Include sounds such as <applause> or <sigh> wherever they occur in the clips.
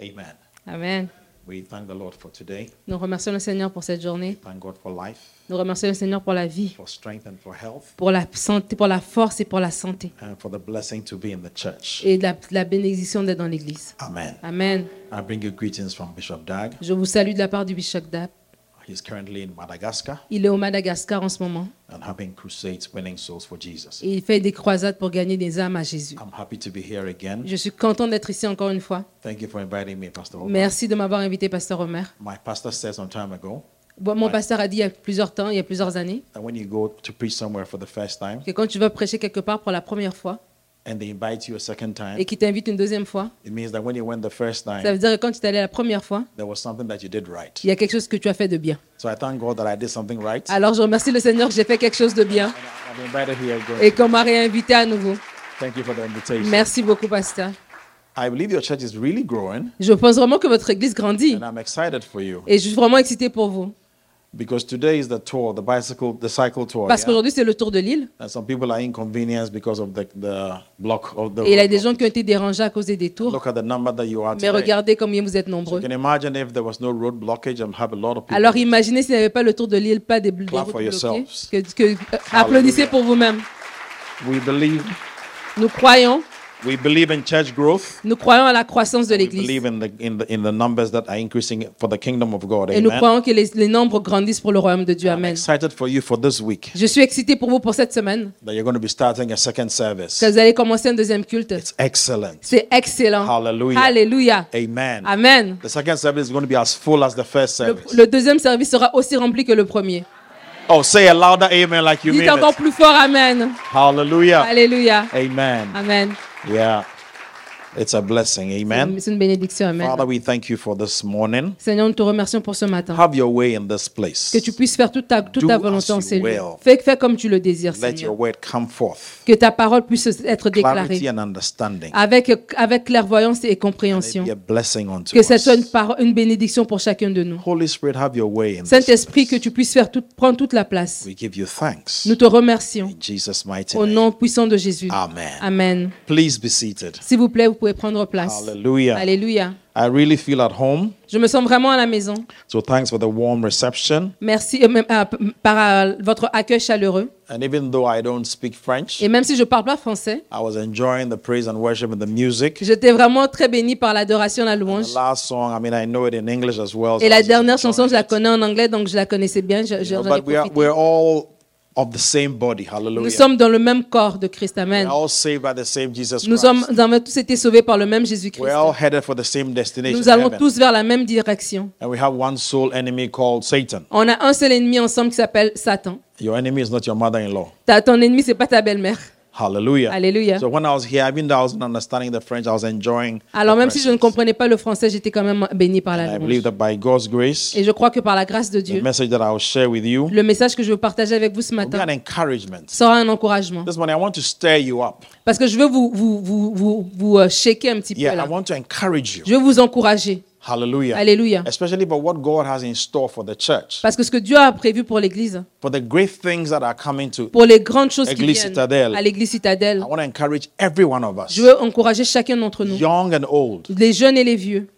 Amen. Amen. We thank the Lord for today. Nous remercions le Seigneur pour cette journée. Thank God for life, Nous remercions le Seigneur pour la vie, for strength, and for health, pour la santé, pour la force et pour la santé. and for the blessing to be in the church. Et la, la bénédiction d'être dans l'église. Amen. Amen. I bring you greetings from Bishop Dag. Je vous salue de la part du Bishop Dab. He's currently in Madagascar Il est au Madagascar en ce moment. and having crusades, winning souls for Jesus. Et il fait des croisades pour gagner des âmes à Jésus. I'm happy to be here again. Je suis content d'être ici encore une fois. Thank you for inviting me, Pastor. Omar. Merci de m'avoir invité, Pasteur Omer. My pastor said some time ago Bon, Mon pasteur a dit il y a plusieurs temps, il y a plusieurs années, that when you go to preach somewhere for the first time que quand tu vas prêcher quelque part pour la première fois and they invite you a second et time, qu'il t'invite une deuxième fois, it means that when you went the first ça time, veut dire que quand tu es allé la première fois, there was something that you did right. il y a quelque chose que tu as fait de bien. So I thank God that I did something right. Alors je remercie le Seigneur que j'ai fait quelque chose de bien I've been invited here again. et qu'on m'a réinvité à nouveau. Thank you for the invitation. Merci beaucoup, pasteur. I believe your church is really growing, Je pense vraiment que votre église grandit and I'm excited for you et je suis vraiment excitée pour vous. Because today is the tour, the bicycle, the cycle tour. Parce yeah? qu'aujourd'hui, c'est le tour de l'île And some people are inconvenienced because of the, the block of the. et il y a des gens qui ont été dérangés à cause des détours. Look at the number that you are Mais today. regardez combien vous êtes So nombreux. you can imagine if there was no road blockage and have a lot of people. Alors imaginez s'il n'y avait pas le tour de l'île, pas des, des routes bloquées. Que, que- euh, applaudissez pour vous-même. we believe Nous croyons, we believe in church growth. nous croyons à la croissance de We l'Église. believe in the in the in the numbers that are increasing for the kingdom of God. Et nous croyons que les, les nombres grandissent pour le royaume de Dieu. I'm Amen. excited for you for this week Je suis excité pour vous pour cette semaine. that you're going to be starting a second service. Que vous allez commencer un deuxième culte. It's excellent. C'est excellent. Hallelujah. Alléluia. Amen. Amen. The second service is going to be as full as the first Le, service. le deuxième service sera aussi rempli que le premier. Oh, say a louder amen like you Dites mean encore it. plus fort Amen. Hallelujah. Amen. Yeah. It's a blessing. Amen. C'est une bénédiction. Amen. Father, we thank you for this morning. Seigneur, nous te remercions pour ce matin. Have your way in this place. Que tu puisses faire toute ta, toute Do ta as volonté en ces lieux. Fais, fais comme tu le désires, Let your Seigneur. word come forth. Que ta parole puisse être Clarity déclarée and understanding. avec, avec clairvoyance et compréhension. it be a blessing unto Que ce soit une, bénédiction pour chacun de nous. Holy Spirit, have your way in this Saint-Esprit, que tu puisses faire tout, prendre toute la place. We give you thanks. Nous te remercions. In Jesus' mighty Au nom puissant de Jésus. Amen. Amen. Please be seated. S'il vous plaît, vous pouvez prendre place. Hallelujah. Alléluia. I really feel at home. Je me sens vraiment à la maison. So thanks for the warm reception. Merci euh, euh, par euh, votre accueil chaleureux. And even though I don't speak French, Et même si je ne parle pas français, I was enjoying the praise and worship and the music. j'étais vraiment très béni par l'adoration, la louange. The last song, I mean, I know it in English as well. so Et la dernière chanson, je la connais en anglais, donc je la connaissais bien. Je, je- You know, j'en ai but we are, profité. we're all of the same body. Nous Hallelujah. sommes dans le même corps de Christ. Amen. We're all saved by the same Jesus Nous, sommes, nous avons tous été sauvés par le même Jésus-Christ. We're all headed for the same destination. Nous allons heaven. tous vers la même direction. And we have one sole enemy called Satan. On a un seul ennemi ensemble qui s'appelle Satan. Your enemy is not your mother-in-law. Ta- ton ennemi, c'est pas ta belle-mère. Hallelujah. Alléluia. So when I was here, even though I wasn't understanding the French, I was enjoying. the Alors même si je ne comprenais pas le français, j'étais quand même béni par la I believe that by God's grace, Et je crois que par la grâce de the Dieu, message that I will share with you le message que je veux partager avec vous ce be matin an encouragement. sera un encouragement. This morning, I want to stir you up. Parce que je veux vous, vous, vous, vous, vous euh, shaker un petit peu Yeah, I want to encourage you. Je veux vous encourager. Hallelujah. Alléluia. Especially for what God has in store for the church, Parce que ce que Dieu a prévu pour l'Église, for the great things that are coming to. pour les grandes choses qui Église viennent Citadelle. à l'Église I Citadelle, want to encourage every one of us, je veux encourager chacun d'entre nous, young and old. les jeunes et les vieux.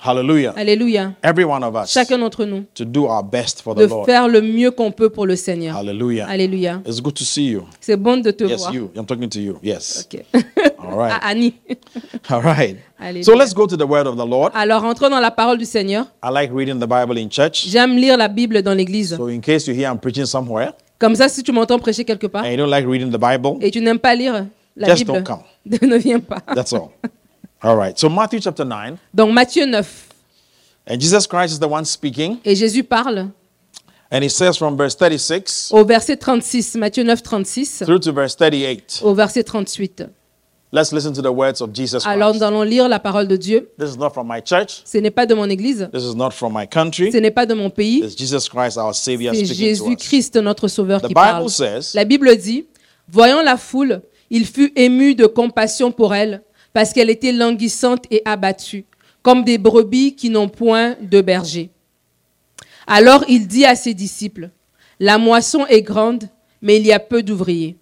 Hallelujah. Alléluia. Every one of us Chacun d'entre nous, to do our best for the de Lord. faire le mieux qu'on peut pour le Seigneur. Hallelujah. Alléluia. It's good to see you. C'est bon de te Yes, voir. you. I'm talking to you. Yes. Ok. <laughs> All right. Ah, Annie. <laughs> All right. Alléluia. So let's go to the word of the Lord. Alors, entrons dans la parole du Seigneur. I like reading the Bible in church. J'aime lire la Bible dans l'église. So in case you hear I'm preaching somewhere Comme ça, si tu m'entends prêcher quelque part and you don't like reading the Bible, et tu n'aimes pas lire la Just Bible, don't come. <laughs> ne viens pas. that's all. All right. So Matthew chapter 9, Donc, Matthieu 9. and Jesus Christ is the one speaking, Et Jésus parle and he says from verse 36 au verset 36, Matthieu 9, 36, through to verse 38. au verset 38. Let's listen to the words of Jesus Alors, Christ. nous allons lire la parole de Dieu. This is not from my church. Ce n'est pas de mon église, This is not from my country. ce n'est pas de mon pays, It's Jesus Christ, our Savior, c'est speaking to us. Jésus-Christ, notre Sauveur, The qui parle. Bible says, La Bible dit, voyant la foule, il fut ému de compassion pour elle, parce qu'elle était languissante et abattue, comme des brebis qui n'ont point de berger. Alors il dit à ses disciples, La moisson est grande, mais il y a peu d'ouvriers.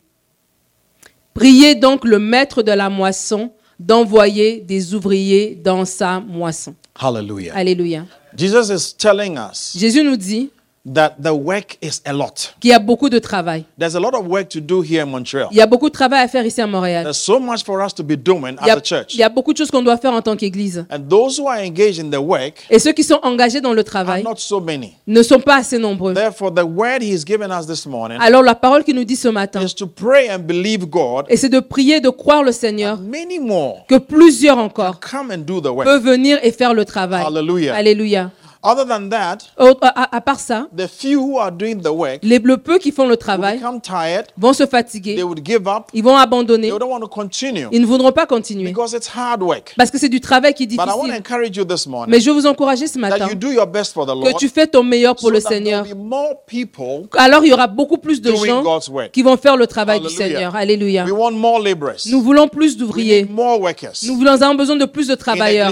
Priez donc le maître de la moisson d'envoyer des ouvriers dans sa moisson. Hallelujah. Alléluia. Jesus is telling us Jésus nous dit that the work is a lot. qu'il y a beaucoup de travail. There's a lot of work to do here in Montreal. Il y a beaucoup de travail à faire ici à Montréal. There's so much for us to be doing Il y, as a, church. il y a beaucoup de choses qu'on doit faire en tant qu'Église. And those who are engaged in the work Et ceux qui sont engagés dans le are travail not so many. ne sont pas assez nombreux. Therefore, the word he's given us this morning Alors la parole qui nous dit ce matin, is to pray and believe God. et c'est de prier, de croire le Seigneur, Many more que plusieurs encore come and do the work. peuvent venir et faire le travail. Hallelujah. Alléluia. Other than that, À, part ça, the few who are doing the work les le peu qui font le travail tired. vont se They fatiguer, would give up. ils vont abandonner, They don't want to continue ils ne voudront pas continuer because it's hard work. parce que c'est du travail qui est But I want to difficile. encourage you this morning Mais je veux vous encourager ce matin that you do your best for the que Lord. tu fais ton meilleur pour so le Seigneur. will be more people Alors il y aura beaucoup plus de gens God's work. qui vont faire le travail du. Seigneur. Alléluia. We want more laborers. Nous voulons plus d'ouvriers. need more workers. Nous voulons- avons besoin de plus de travailleurs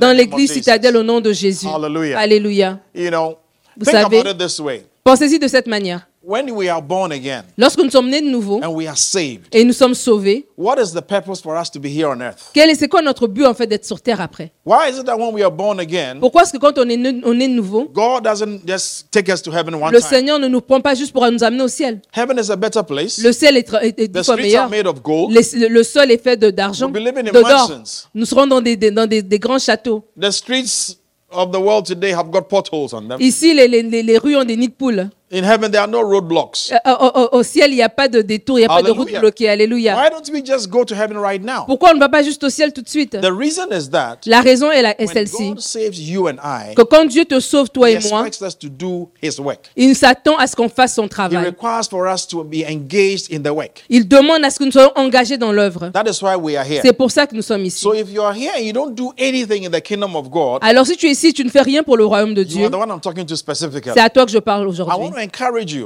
dans l'église citadelle au nom de Jésus. Hallelujah. Alléluia. You know, Vous think savez- about it this way. Pensez-y de cette manière. When we are born again Lorsque nous sommes nés de nouveau and we are saved, et nous sommes sauvés, what is the purpose for us to be here on earth? quel est, c'est quoi notre but en fait d'être sur terre après? Why is it that when we are born again, Pourquoi est-ce que quand on est, né, on est nouveau, God doesn't just take us to heaven one le time? Seigneur ne nous prend pas juste pour nous amener au ciel Heaven is a better place. Le ciel est, est, est The fois streets are meilleur. made of gold. Les- le sol est fait de- d'argent, We'll be living in de d'or. mansions. Nous serons dans des, des- dans des, des grands châteaux. The streets of the world today have got potholes on them. Ici, les, les- rues ont des nids de poules. In heaven, there are no roadblocks. Euh, au, au- au ciel, il n'y a pas de détour, il n'y a pas de route bloquée. Alléluia. Why don't we just go to heaven right now? Pourquoi on ne va pas juste au ciel tout de suite? The reason is that La raison est, est celle-ci. God saves you and I, Que quand Dieu te sauve, toi He et moi, expects us to do His work. il s'attend à ce qu'on fasse son He travail. requires for us to be engaged in the work. Il demande à ce que nous soyons engagés dans l'œuvre. That is why we are here. C'est pour ça que nous sommes ici. So if you are here and you don't do anything in the kingdom of God, Alors si tu es ici, tu ne fais rien pour le royaume de Dieu, are the one I'm talking to specifically. c'est à toi que je parle aujourd'hui.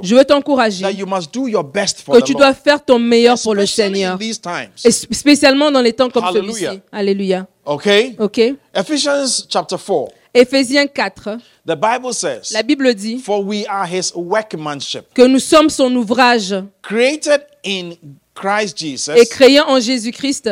Je veux t'encourager that you must do your best for que the tu dois faire ton meilleur pour le Seigneur. in these times. Et sp- spécialement dans les temps comme celui-ci. Alléluia. Okay? OK Ephesians chapter 4. Éphésiens 4, The Bible says, la Bible dit For we are his workmanship, que nous sommes son ouvrage created in Christ et créé en Jésus-Christ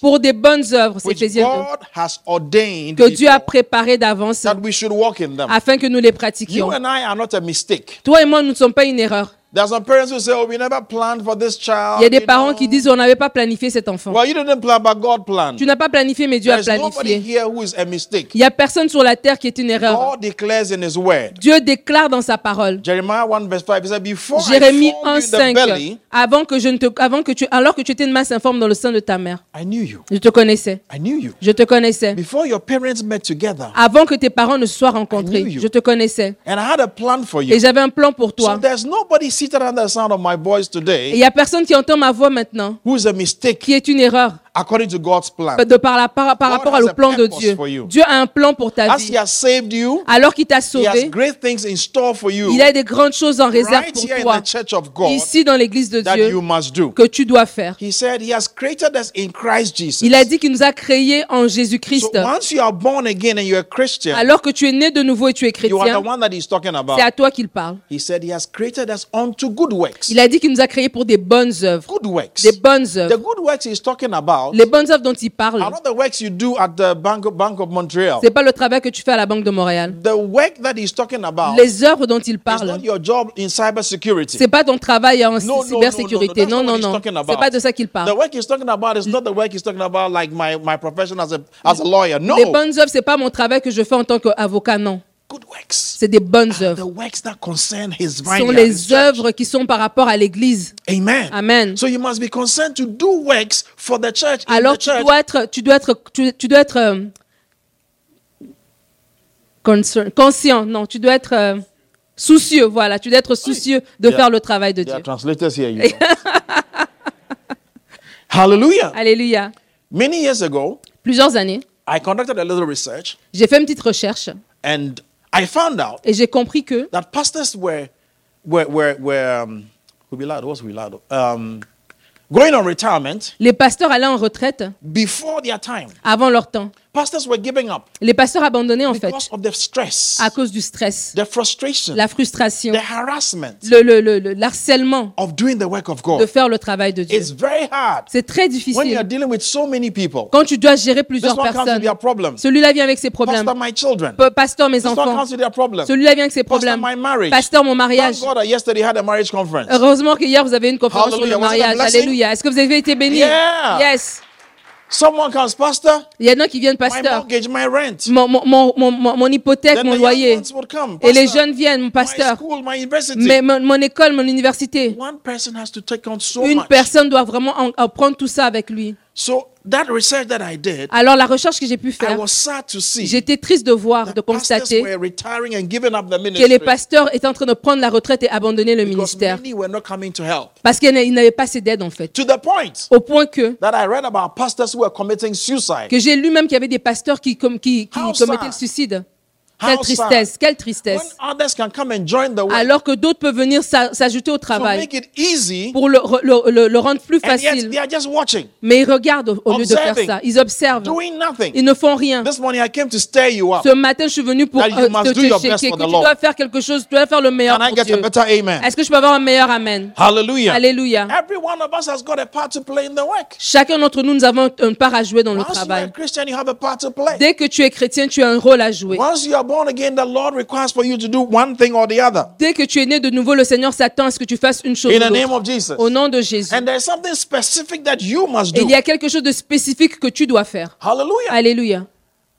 pour des bonnes œuvres, c'est which Éphésiens 2, God has ordained que Dieu a préparées d'avance that we should walk in them. afin que nous les You pratiquions. and I are not a mistake. Toi et moi, nous ne sommes pas une erreur. There's some parents who say, Oh, we never planned for this child. Il y a des parents qui disent on n'avait pas planifié cet enfant. Well, you didn't plan, but God planned. Tu n'as pas planifié, mais Dieu a planifié. here who is a mistake. Il n'y a personne sur la terre qui est une erreur. God declares in His word. Dieu déclare dans sa parole. Jeremiah 1 verse 5, he said, Before Jérémie I formed 1, you in the 5. belly, Avant que je ne te, avant que tu, alors que tu étais une masse informe dans le sein de ta mère, I knew you. je te connaissais. I knew you. Je te connaissais. Before your parents met together, Avant que tes parents ne se soient rencontrés, you. je te connaissais. and I had a plan for Et you. j'avais un plan pour So toi. there's nobody seated under the sound of my voice Et il today n'y a personne qui entend ma voix maintenant, who is a mistake. Qui est une erreur according to God's plan. de par, la, par, par God rapport au plan de Dieu. you. Dieu a un plan pour ta As He vie. has saved you, Alors qu'il t'a He has sauvé, great things in store for you il a des grandes choses en réserve right pour in toi, the church of God ici dans l'église de that you Dieu, must do. que tu dois faire. He said He has created us in Christ Jesus. Il a dit qu'il nous a créés en So Jésus-Christ. once you are born again and you're a Christian, Alors que tu es né de nouveau et tu es you are the chrétien, one that He's talking about. c'est à toi qu'il parle. He said He has created us unto good works. Il a dit qu'il nous a créés pour des bonnes œuvres. Good works. Des bonnes The good works He's talking about Les bonnes œuvres dont il parle, are not the works you do at the Bank of, Bank of Montreal. c'est pas le travail que tu fais à la Banque de Montréal. The work that He's talking about Les œuvres dont il is parle, not your job in cybersecurity. c'est pas ton travail en No, cybersécurité. no, no, Non, non, not non. C'est pas de ça qu'il The parle. work He's talking about is not the work He's talking about like my, my profession as a, as a lawyer. No. Les bonnes œuvres, c'est pas mon travail que je fais en tant qu'avocat, non. Good works. C'est des bonnes The œuvres. works that concern His Ce sont les œuvres qui sont par rapport à l'Église. Amen. Amen. So you must be concerned to do works for the church. in Alors tu dois être, tu dois être, tu, tu dois être euh, conscient. Non, tu dois être euh, soucieux. Voilà, tu dois être soucieux de Yeah. faire le travail de Dieu. translators here. <laughs> Hallelujah. Alléluia. Many years ago, Plusieurs années, j'ai fait une petite recherche and I found out et j'ai compris que that pastors were were were, were um, what's? Um, going on retirement les pasteurs allaient en retraite before their time. avant leur temps. Pastors were giving up Les pasteurs abandonnaient en fait à cause du stress, la frustration, le, le, le, le- l'harcèlement of doing the work of de God. faire le travail de Dieu. It's very hard C'est très when you difficile are dealing with so many people. quand tu dois gérer plusieurs personnes. Celui-là vient avec ses problèmes. Pastor, my children. P- Pasteur, mes enfants. Celui-là vient avec ses problèmes. Pasteur, mon mariage. Heureusement qu'hier, vous avez une conférence sur le mariage. Alléluia. Est-ce que vous avez été béni? Yes. Someone comes, Pastor, Il y en a qui viennent, my pasteur. mortgage, my rent. Mon, mon, mon, mon, hypothèque, Then mon loyer. Et les jeunes viennent, mon my pasteur. school, my university. Mais mon, mon école, mon université. One person has to take on so Une much. personne doit vraiment en- en prendre tout ça avec lui. So that research that I did, Alors, la recherche que j'ai pu I faire, was sad to see j'étais triste de voir, de constater que les pasteurs étaient en train de prendre la retraite et abandonner le ministère. Parce qu'ils n'avaient pas assez d'aide, en fait. To the point Au point que, that I read about pastors who were committing suicide. que j'ai lu même qu'il y avait des pasteurs qui, qui, commettaient le suicide. Quelle tristesse, quelle tristesse. Alors que d'autres peuvent venir s'a- s'ajouter au travail pour le, le- le- le rendre plus facile. they are just watching, Mais ils regardent au, lieu de faire ça. Ils observent. doing nothing. Ils ne font rien. This morning I came to stir you up. Ce matin, je suis venu pour euh, te, te checker, que tu dois faire quelque chose, tu dois faire le meilleur pour Dieu. Est-ce que je peux avoir un meilleur amen? Hallelujah. Alléluia. Chacun d'entre nous, nous avons une part à jouer dans le travail. Dès que tu es chrétien, tu as un rôle à jouer. Born again, the Lord requires for you to do one thing or the other. Dès que tu es né de nouveau, le Seigneur s'attend à ce que tu fasses une chose In ou the name of Jesus. Au nom de Jésus. And there's something specific that you must Et do. il y a quelque chose de spécifique que tu dois faire. Hallelujah. Alléluia.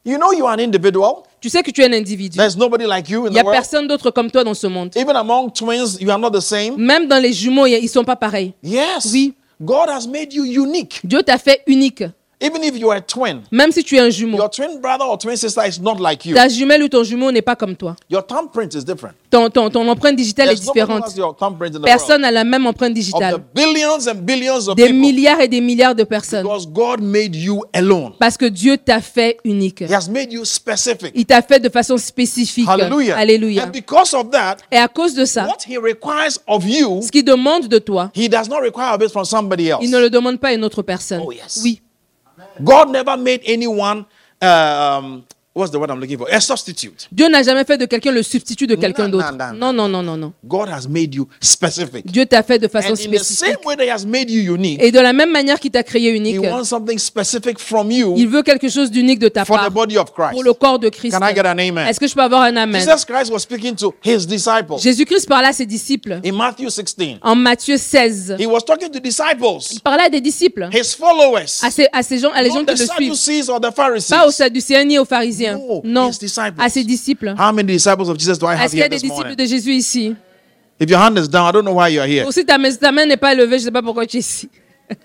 You know you are an individual. Tu sais que tu es un individu. There's nobody like you in Il n'y a the world. personne d'autre comme toi dans ce monde. Even among twins, you are not the same. Même dans les jumeaux, ils ne sont pas pareils. Yes. Oui. God has made you unique. Dieu t'a fait unique. Even if you are a twin, Même si tu es un jumeau. your twin brother or twin sister is not like you. Ta jumelle ou ton jumeau n'est pas comme toi. Your thumbprint is different. Ton, ton, ton empreinte digitale est There's nobody who différente. has your thumbprint in the Personne n'a la même empreinte Of the digitale. billions and billions of Des people. milliards et des milliards de personnes. Because God made you alone. Parce que Dieu t'a fait unique. He has made you specific. Il t'a fait de façon spécifique. Hallelujah. Alléluia. And because of that, Et à cause de ça, what He requires of you, ce qu'il demande de toi, He does not require of it from somebody else. il ne le demande pas à une autre personne. Oh, yes. Oui. God never made anyone, um, what's the word I'm looking for? A substitute. Dieu n'a jamais fait de quelqu'un le substitut de quelqu'un d'autre. non, non, Non, non, non. God has made you specific. Dieu t'a fait de façon And in the spécifique. same way that He has made you unique, Et de la même manière qu'il t'a créé He unique, wants something specific from you il veut quelque chose d'unique de ta for the part body of pour Christ. le corps de Christ. Can I get an amen? Est-ce que je peux avoir un amen? Jesus Christ was speaking to His disciples Jésus-Christ parlait à ses disciples in Matthew 16. en Matthieu 16. He was talking to disciples, Il parlait à des disciples, His followers, à ces, à ces gens, à les gens not qui the le suivent. Sadducees or the Pharisees. Pas aux Sadducéens ni aux pharisiens. No, Non, his disciples. à ses disciples. How many disciples of Jesus do I have Est-ce qu'il y here a des disciples de Jésus ici? If your hand is down, I don't know why you are here. Aussi, ta main, n'est pas levée, je ne sais pas pourquoi tu es ici. <laughs>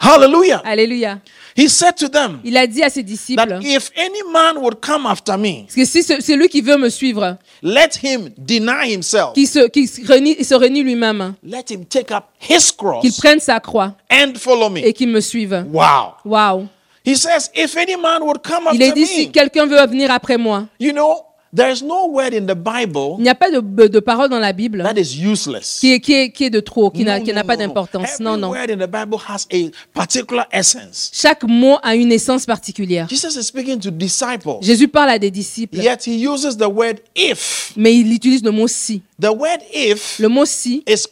Hallelujah. Alléluia. He said to them Il a dit à ses disciples that if any man would come after me, que si ce- c'est lui qui veut me suivre, let him deny himself. qu'il se, qu'il se renie, se renie lui-même, Let him take up his qu'il cross prenne sa croix and follow me. et qu'il me suive. Wow. Waouh. He says, if any man would come Il est dit si quelqu'un veut venir après moi. you know, there's no word in the Bible Il n'y a pas de, de parole dans la Bible that is useless. qui est, qui est, qui est de trop, qui n'a No, n'a no, pas no, d'importance. Non, non. word in the Bible has a particular essence. Chaque mot a une essence particulière. Jesus is speaking to disciples, Jésus parle à des disciples, yet he uses the word if. mais il utilise le mot si. The word if Le mot si est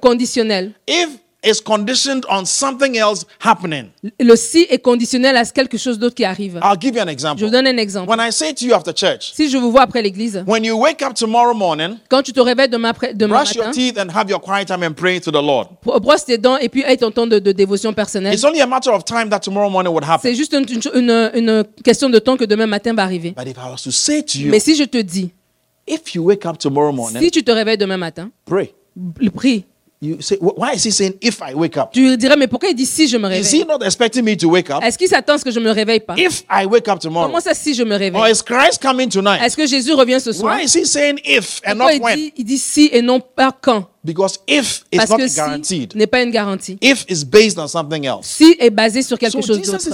conditionnel. If is conditioned on something else happening. Le si est conditionnel à quelque chose d'autre qui arrive. I'll give you an Je example. vous donne un exemple. When I say to you after church, Si je vous vois après l'église, when you wake up tomorrow morning, quand tu te réveilles demain, demain brush your matin, teeth and have your quiet time and pray to the Lord. bro- brosse tes dents et puis aie ton temps de, de dévotion personnelle. It's only a matter of time that tomorrow morning would happen. C'est juste une, une- une- une question de temps que demain matin va arriver. But if I was to say to you, Mais si je te dis, if you wake up tomorrow morning, si tu te réveilles demain matin, pray. prie. You say, "Wh- why is he saying if I wake up? Tu dirais, mais pourquoi il dit si je me Is he réveille? not expecting me to wake up? Est-ce qu'il s'attend à ce que je me réveille pas? If I wake up tomorrow, Comment ça si je me or réveille is Christ coming tonight? Est-ce que Jésus revient ce soir? Why is he saying if and Pourquoi not il when? dit, il dit si et non pas quand? Because if is Parce not que si guaranteed. n'est pas une garantie. If is based on something else. Si est basé sur quelque So chose d'autre.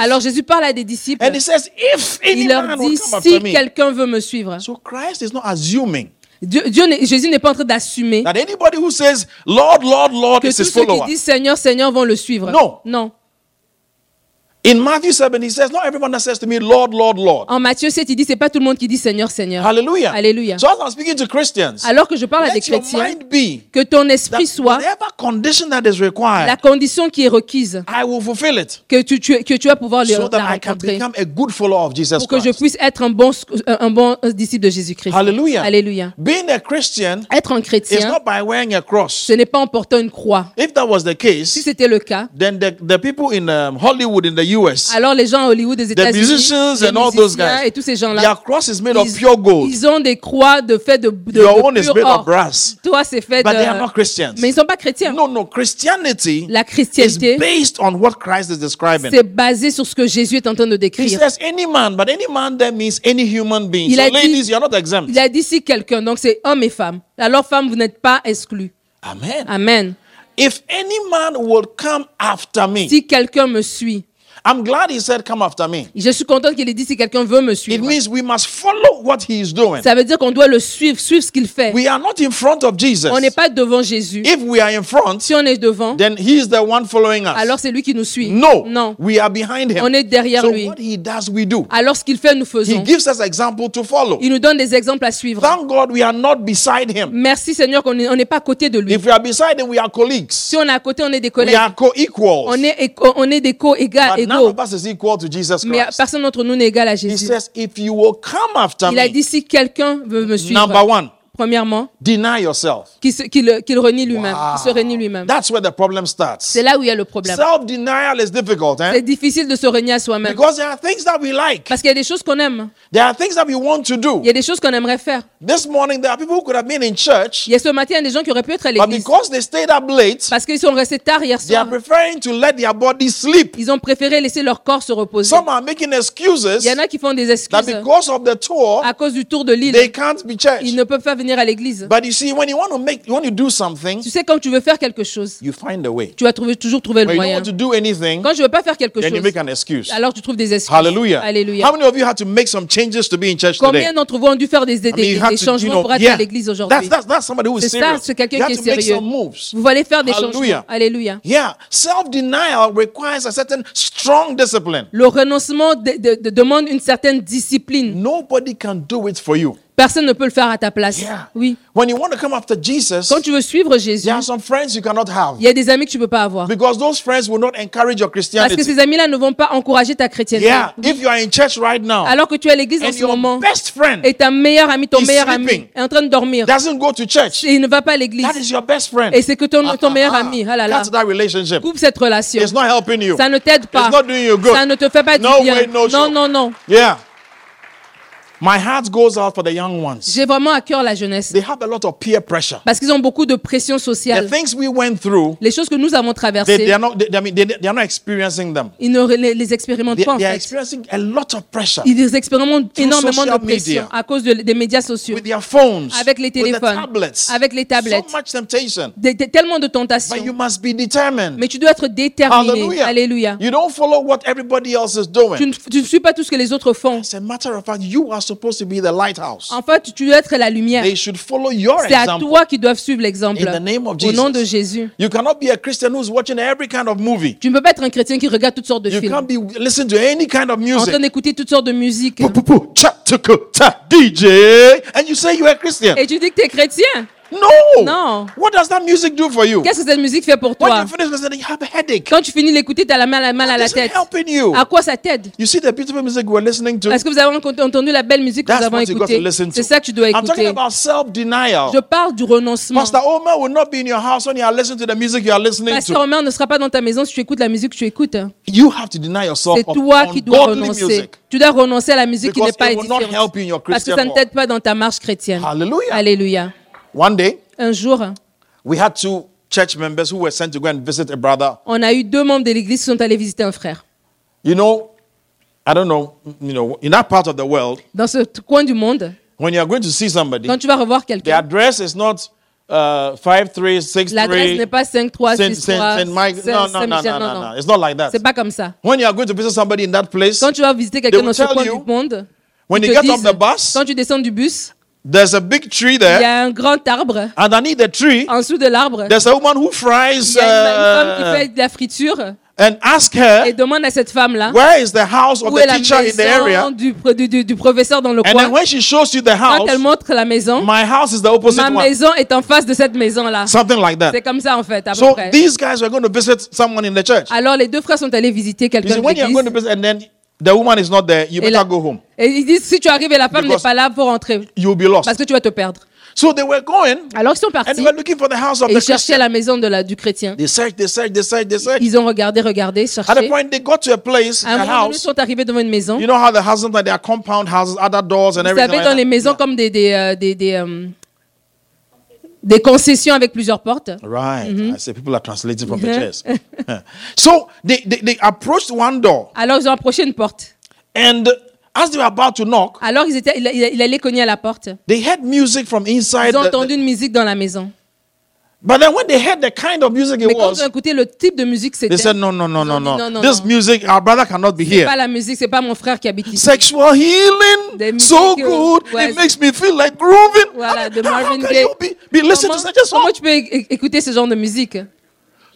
Alors Jésus parle à des disciples. and he says, if Il leur dit si quelqu'un veut me suivre. So Christ is not assuming Dieu, Jésus n'est pas en train d'assumer that anybody who says, Lord, Lord, Lord que tous ceux qui disent Seigneur, Seigneur vont le suivre. Non. Non. In Matthew 7, he says, Not everyone that says to me, Lord, Lord, Lord. En Matthieu 7, il dit c'est pas tout le monde qui dit Seigneur, Seigneur. Hallelujah. Alléluia. So as I'm speaking to Christians, Alors que je parle à des chrétiens, que ton esprit soit whatever condition that is la required, condition qui est requise, I will fulfill it que tu, tu- que tu vas pouvoir le- so la that I can rencontrer become a good follower of Jesus pour que je Christ. puisse être un bon, un bon disciple de Jésus-Christ. Hallelujah. Alléluia. Being a Christian Être un is chrétien, not by wearing a cross. ce n'est pas en portant une croix. If that was the Si case, c'était le cas, then the, the people in um, Hollywood in the US, alors les gens à Hollywood des États-Unis, musicians les and all those musiciens guys, et tous ces gens-là, their cross is made of ils, pure gold. ils ont des croix de fait de, de, Your de own is made of brass. Toi, c'est fait But they are de... not Christians. Mais ils ne sont pas chrétiens. No, no. Christianity La is chrétienté, based on what Christ is describing. c'est basé sur ce que Jésus est en train de He décrire. says any man, but any man there means any human being. Il so a dit- ladies, you're not exempt. Il a dit si quelqu'un, donc c'est homme et femme. Alors femme, vous n'êtes pas exclus. Amen. Amen. If any man will come after me, Si quelqu'un me suit, I'm glad he said come after me. je suis contente qu'il ait dit si quelqu'un veut me It suivre. means we must follow what he is doing. Ça veut dire qu'on doit le suivre, suivre ce qu'il fait. We are not in front of Jesus. On n'est pas devant Jésus. If we are in front, Si on est devant, then he is the one following us. alors c'est lui qui nous suit. No, Non. we are behind him. On est derrière so lui. what he does, we do. Alors ce qu'il fait, nous He faisons. gives us example to follow. Il nous donne des exemples à suivre. Thank God we are not beside him. Merci Seigneur qu'on n'est pas à côté de lui. If we are beside him, we are colleagues. Si on est à côté, on est des We collègues. are co-equals. On est, on est des co-égaux. But none of us is equal to Jesus Mais personne d'entre nous n'est égal à He Jésus. says, if you will come after Il a me, dit si quelqu'un veut me suivre, number one, premièrement, deny yourself. qu'il se- qu'il qu'il renie lui-même, qu'il se renie lui-même. That's where the problem starts. C'est là où il y a le problème. Self-denial is difficult, eh? C'est difficile de se renier à soi-même. Because there are things that we like. Parce qu'il y a des choses qu'on aime. There are things that we want to do. Il y a des choses qu'on aimerait faire. This morning, there are people who could have been in church, Il y a ce matin, il y a des gens qui auraient pu être à but l'église. because they stayed up late, Parce qu'ils sont restés tard hier they are soir. preferring to let their body sleep. Ils ont préféré laisser leur corps se reposer. Some are making excuses Il y en a qui font des that excuses because of the tour, à cause du tour de l'île. they can't be church. Ils ne peuvent pas venir à l'église. But you see, when you want to make, you want to do something, Tu sais, quand tu veux faire quelque chose, you find a way. tu vas trouver, toujours trouver le When you don't moyen. want to do anything, Quand je veux pas faire quelque then you chose, make an excuse. alors tu trouves des excuses. Hallelujah. Alléluia. How many of you had to make some changes to be in church today? Combien d'entre vous ont dû faire des, des, I mean, you des- had des to, you changements know, pour être yeah. à l'église That's, aujourd'hui? that's, that's somebody who is C'est ça, serious. c'est quelqu'un You qui have est to make sérieux. some moves. Vous allez faire des Hallelujah. changements. Alléluia. Yeah, self-denial requires a certain strong discipline. Le renoncement de- de- de- demande une certaine discipline. Nobody can do it for you. Personne ne peut le faire à ta place. Yeah. Oui. When you want to come after Jesus, Quand tu veux suivre Jésus, there are some friends you cannot have il y a des amis que tu peux pas avoir. because those friends will not encourage your Parce que Christianity. ces amis-là ne vont pas encourager ta chrétienté. Yeah, if you are in church right now Alors que tu es à l'église en ce moment best friend et ta meilleure amie, ton meilleur ami est en train de dormir doesn't go to church, et il ne va pas à l'église that is your best friend. et c'est que ton, ton Ah, meilleur ah, ami, ah là là, Cut that relationship. coupe cette relation. It's not helping you. Ça ne t'aide pas. It's not doing you good. Ça ne te fait pas No du bien. way, no non, show. non, non. Yeah. My heart goes out for the young ones. J'ai vraiment à cœur la jeunesse They have a lot of peer pressure. parce qu'ils ont beaucoup de pression The sociale. things we went through, Les choses que nous avons they, traversées, they are not. They, they, they are not experiencing them. ils ne les, les expérimentent They, pas en they are experiencing a lot of pressure Ils expérimentent énormément de pression media. à cause de- des médias sociaux, with their phones, avec les with the téléphones, tablets, avec les tablettes. So much temptation, Des- des- tellement de but you tentations. must be determined. Mais tu dois être déterminé. Hallelujah. Alléluia. You don't follow what everybody else is Tu doing. ne, tu ne suis pas tout ce que les autres font. As a matter of fact, you are supposed to be the lighthouse. En fait, tu dois être la lumière. They should follow your C'est à example. toi qui doivent suivre l'exemple. In the name of Au nom de Jesus. Jésus. You cannot be a Christian who's watching every kind of movie. Tu ne peux pas être un chrétien qui regarde toutes sortes de You films. can't be listening to any kind of En train music. d'écouter toutes sortes de musique. Poo, poo, poo, cha, tuku, ta, DJ, and you say you're a Christian. Et tu dis que tu es chrétien. No. No. What does that music do for you? Qu'est-ce que cette musique fait pour When toi? you finish listening, you have a headache. Quand tu finis d'écouter, tu as la mal, mal à la tête. helping you. À quoi ça t'aide? You see the beautiful music we're listening to? Est-ce que vous avez entendu la belle musique que nous avons écoutée? C'est ça que tu dois I'm talking écouter. about self-denial. Je parle du renoncement. Pastor Omar will not be in your house when you are listening to the music you are listening to. Omer ne sera pas dans ta maison si tu écoutes la musique que tu écoutes. You have to deny yourself C'est toi qui dois renoncer. music. Tu dois renoncer à la musique qui n'est pas édifiante. Parce que ça ne t'aide pas dans ta marche chrétienne. Hallelujah. Alléluia. One day, Un jour, we had two church members who were sent to go and visit a brother. on a eu deux membres de l'église qui sont allés visiter un frère. You know, I don't know, you know, in that part of the world, Dans ce coin du monde, when you are going to see somebody, quand tu vas revoir the quelqu'un, address is not uh, 5363 l'adresse n'est pas 5 3 Saint, 6 Saint, 3 Saint Mike. No, no, no, no, no, no. It's not like that. C'est pas comme ça. When you are going to visit somebody in that place, Quand tu vas visiter quelqu'un dans ce coin you, du monde, when you get off the bus, quand tu descends du bus, there's a big tree il y there. a un grand arbre. Underneath the tree, En dessous de l'arbre, there's a woman who il fries y a une, une femme qui uh, fait de la friture, and ask et her demande à cette femme-là where is the house of où the est la teacher in the area? maison du, pro- du, du- du professeur dans le And then coin. when she shows you the Quand elle house, montre la maison, my house is the opposite ma one. maison est en face de cette maison-là. Something like that. C'est comme ça en fait, à peu So près. these guys were going to visit someone in the church. Alors les deux frères sont allés visiter You quelqu'un see, de when you're going to l'église. visit and then the woman is not there, you Et, better la- go home. et ils disent si tu arrives et la femme n'est pas là, faut rentrer You'll be lost. parce que tu vas te perdre. So they were going Alors ils sont and they partis were looking for the house of et the ils cherchaient Christian. la maison de la, du chrétien. They searched, they searched, they searched, they searched. Ils ont regardé, regardé, At the cherché. point they got to a place, À un a moment donné, ils house. sont arrivés devant une maison. You know how the houses like they are compound houses, other doors and Vous everything. savez, like dans les maisons comme des, des, euh, des, des, euh, des concessions avec plusieurs portes. Right. Mm-hmm. I say people are translating from the chairs. <laughs> <laughs> so they, they, they approached one door Alors ils ont approché une porte. and as they were about to knock, Alors ils étaient, il, il- il allait cogner à la porte. they heard music from inside. Ils ont the- entendu the- une musique dans la maison. But then when they heard the kind of music it Mais quand was, ils ont écouté le type de musique, they c'était said, no, no, no, no, no. non, non, This non. music, our brother cannot be c'est here. pas la musique, c'est pas mon frère qui habite ici. Sexual healing, so musiques, good. ouais. It makes me feel like grooving. Voilà, I de mean, how Marvin can Gaye. you be, be listening Comment, to such a song? comment tu peux é- écouter ce genre de musique?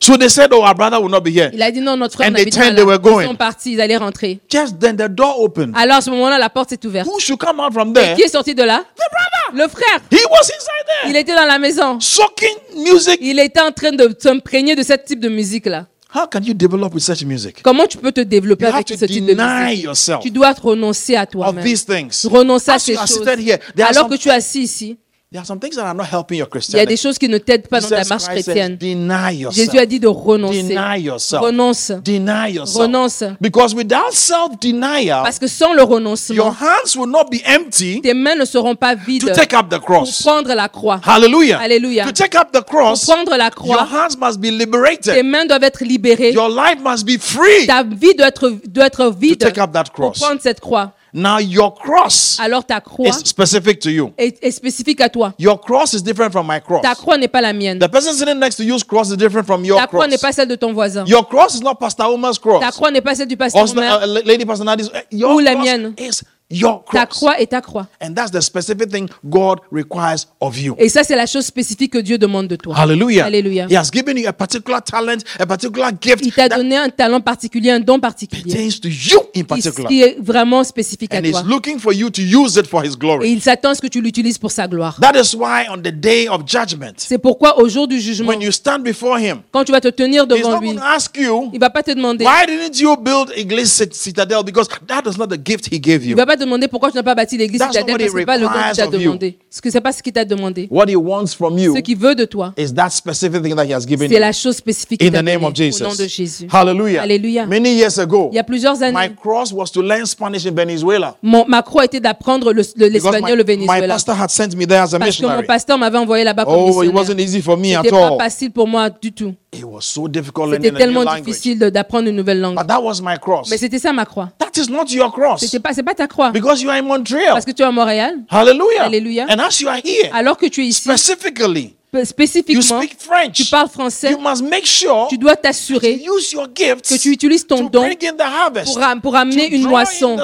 So they said, oh, our brother will not be here. Il a dit non, notre frère And they turned, là. they were going. Ils sont partis, ils allaient rentrer. Just then the door opened. Alors à ce moment-là, la porte s'est ouverte. Who should come out from there? Qui est sorti de là? The brother. Le frère. He was inside there. Il était dans la maison. Soaking music. Il était en train de s'imprégner de ce type de musique-là. How can you develop with such music? Comment tu peux te développer You avec ce type de deny musique? yourself Tu dois te renoncer à of toi-même. these things. Renoncer à As ces choses. here, Alors some, que tu es assis ici, there are some things that are not helping your il y a des choses qui ne t'aident pas dans ta marche chrétienne. deny Jésus a yourself. dit de renoncer. Deny yourself. Renonce. Deny yourself. Renonce. Because without self-denial, Parce que sans le your renoncement, hands will not be empty tes mains ne seront pas vides to take up the pour prendre la croix. Hallelujah. Alléluia. To take up the Pour prendre la your croix, hands must be tes liberated. mains doivent être libérées. Your life must be free Ta vie doit être, doit être to vide take up that pour cross. prendre cette croix. Now, your cross Alors ta croix is specific to you. est, est spécifique à toi. Your cross is different from my cross. Ta croix n'est pas la mienne. The person sitting next to you's cross is different from your Ta croix n'est pas celle de ton voisin. Your cross is not Pastor Omar's cross. Ta croix n'est pas celle du pasteur Omer. uh, Lady Pastor Nadi's. Your Ou la mienne. is your Ta croix est ta croix. And that's the specific thing God requires of you. Et ça, c'est la chose spécifique que Dieu demande de toi. Hallelujah. Alléluia. He has given you a particular talent, a particular gift Il t'a donné un talent particulier, un don particulier, pertains to you in qui, particular. qui est vraiment spécifique à And He's toi. looking for you to use it for His Et glory. il s'attend à ce que tu l'utilises pour sa gloire. That is why on the day of judgment, C'est pourquoi au jour du jugement, when you stand before Him, quand tu vas te tenir He's devant not lui, going to ask you, il va pas te demander, why didn't you build Cit- Citadel? Because that is not the gift He gave il you. va pas te demander pourquoi tu n'as pas bâti l'église what parce que he c'est pas le don qu'il t'a demandé. Ce que c'est pas ce qu'il t'a demandé. What He wants from you Ce qu'il veut de toi, c'est la chose spécifique In qu'il t'a the name donnée of Jesus. au nom de Jésus. Hallelujah. Many years ago, Il y a plusieurs my années, cross was to learn Spanish in Venezuela. mon, ma croix était d'apprendre le- l'espagnol au my, my Venezuela. pastor had sent me there as a Parce que mon pasteur m'avait envoyé là-bas comme Oh, it missionnaire. wasn't easy for me at C'était pas all. facile pour moi du tout. It was so difficult C'était tellement difficile d'apprendre une nouvelle langue. But that was my cross. Mais c'était ça ma croix. That is not your cross. C'était pas, c'est pas ta croix. Because you are in Montreal. Parce que tu es à Montréal. Hallelujah. Alléluia. And as you are here, Alors que tu es ici, specifically, p- you spécifiquement, speak French. tu parles français, You must make sure tu dois to t'assurer use your gifts que tu utilises ton to don bring in the harvest. pour, pour amener to une moisson,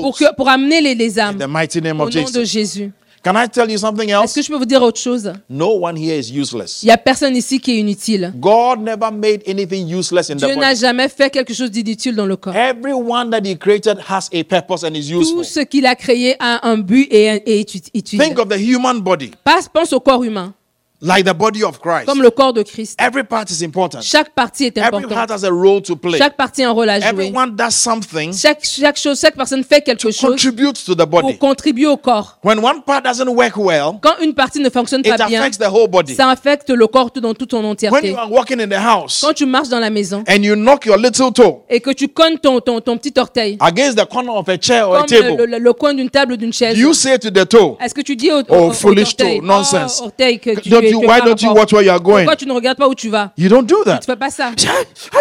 pour, que, pour amener les, les In âmes. Au nom de. Jésus. Can I tell you something Est-ce else? que je peux vous dire autre chose? No one here is useless. Il n'y a personne ici qui est inutile. God never made anything useless in the Dieu n'a jamais fait quelque chose d'inutile dans le corps. Everyone that He created has a purpose and is Tout useful. ce qu'il a créé a un but et, est ut- utile. Think of the human body, pense au corps humain, like the body of Christ. comme le corps de Christ. Every part is important. Chaque partie est Every part importante. has a role to play. Chaque partie a un rôle à jouer. Everyone does something Chaque, chaque chose, chaque personne fait quelque chose contributes to the pour body. contribuer au corps. When one part doesn't work well, Quand une partie ne fonctionne it pas bien, affects the whole body. ça affecte le corps dans toute son When entièreté. you are walking in the house Quand tu marches dans la maison and you knock your little toe et que tu cognes ton, ton, ton petit orteil, against the corner of a chair or a comme table, le- le coin d'une table ou d'une chaise, you say to the toe, est-ce que tu dis au, Oh, au foolish orteil, toe, nonsense. Oh, orteil, que tu, you, why don't you watch where you are going? Pourquoi tu ne regardes pas où tu vas? You don't do that. Tu fais pas ça. Tu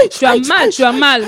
Tu as mal, tu as mal.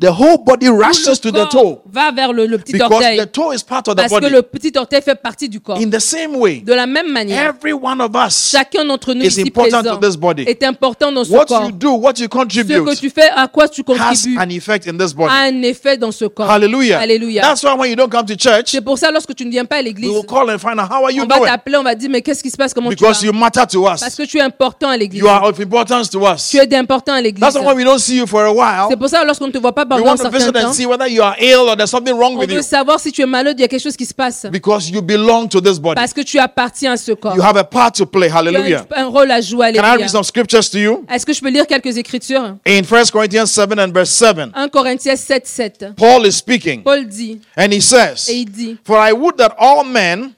The whole body Tout rushes le to the corps toe va vers le, le petit because orteil. the toe is part of the Parce que le petit orteil fait partie du corps. In the same way, De la même manière, every one of us, chacun d'entre nous is ici important présent to this body. est important dans ce what corps. you do, what you Ce que contribute, tu fais, à quoi tu has contribues, an effect in this a body. un effet dans ce corps. Hallelujah. Alléluia. That's why when you don't come to church, C'est pour ça, lorsque tu ne viens pas à we l'église, will call and find out how are you on va t'appeler, on va dire, mais qu'est-ce qui se passe, comment tu because vas? you matter to Parce us. que tu es important à l'église. You are of importance to us. Tu es d'important à l'église. That's why when we don't see you for a while, C'est pour ça, lorsqu'on ne te voit pas un certain temps, and see whether you are ill or there's something wrong on with veut you savoir si tu es malade, il y a quelque chose qui se passe. because you belong to this body. Parce que tu appartiens à ce corps. You have a part to play. Tu as Hallelujah. un, un rôle à jouer. Can I Alléluia. read some scriptures to you? Est-ce que je peux lire quelques écritures? In 1 Corinthians 7 and verse 7, 1 Corinthiens 7, 7. Paul is speaking Paul dit, and he et says, il dit, For I would that all men,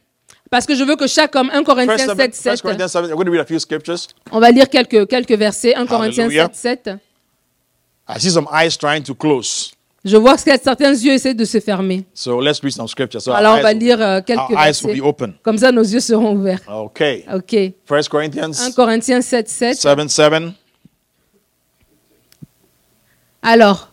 parce que je veux que chaque homme, 1 Corinthiens 1 7, 7, Corinthians 7, I'm going to read a few scriptures. on va lire quelques, quelques versets, 1 Corinthiens Hallelujah. 7, 7. I see some eyes trying to close. Je vois que certains yeux essaient de se fermer. So let's read some scriptures. So our Alors on va lire quelques versets. Comme ça, nos yeux seront ouverts. Okay. Ok. 1 Corinthians 1 Corinthiens 7, 7. 7 7. Alors,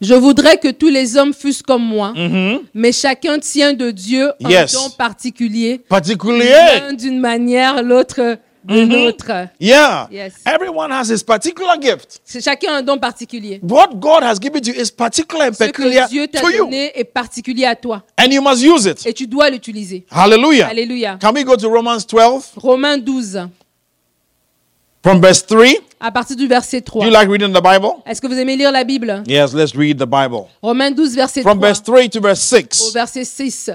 je voudrais que tous les hommes fussent comme moi, Mm-hmm. mais chacun tient de Dieu un Yes. don particulier, Particularly, l'un d'une manière, l'autre d'une autre. yeah. Yes. Everyone has his particular gift. C'est chacun un don particulier. What God has given you is particular and Ce peculiar que Dieu t'a you. donné est particulier à toi And you must use it. et tu dois l'utiliser. Hallelujah. Alléluia. Can we go to Romans 12 Romains 12, from verse 3? à partir du verset Do you 3. like reading the Bible? Est-ce que vous aimez lire la Bible? Yes, let's read the Bible. Romains 12, verset From 3. verse 3 to verse au 6. verset 6.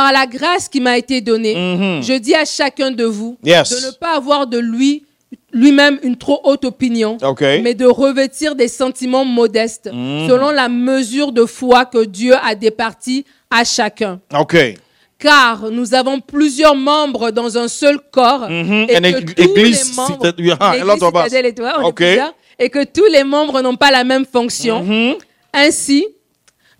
Par la grâce qui m'a été donnée, je dis à chacun de vous. Yes. de ne pas avoir de lui lui-même une trop haute opinion, Okay. mais de revêtir des sentiments modestes Mm-hmm. selon la mesure de foi que Dieu a départie à chacun. Okay. Car nous avons plusieurs membres dans un seul corps et que tous les membres, citadelle et toi, Okay. que tous les membres n'ont pas la même fonction. Ainsi,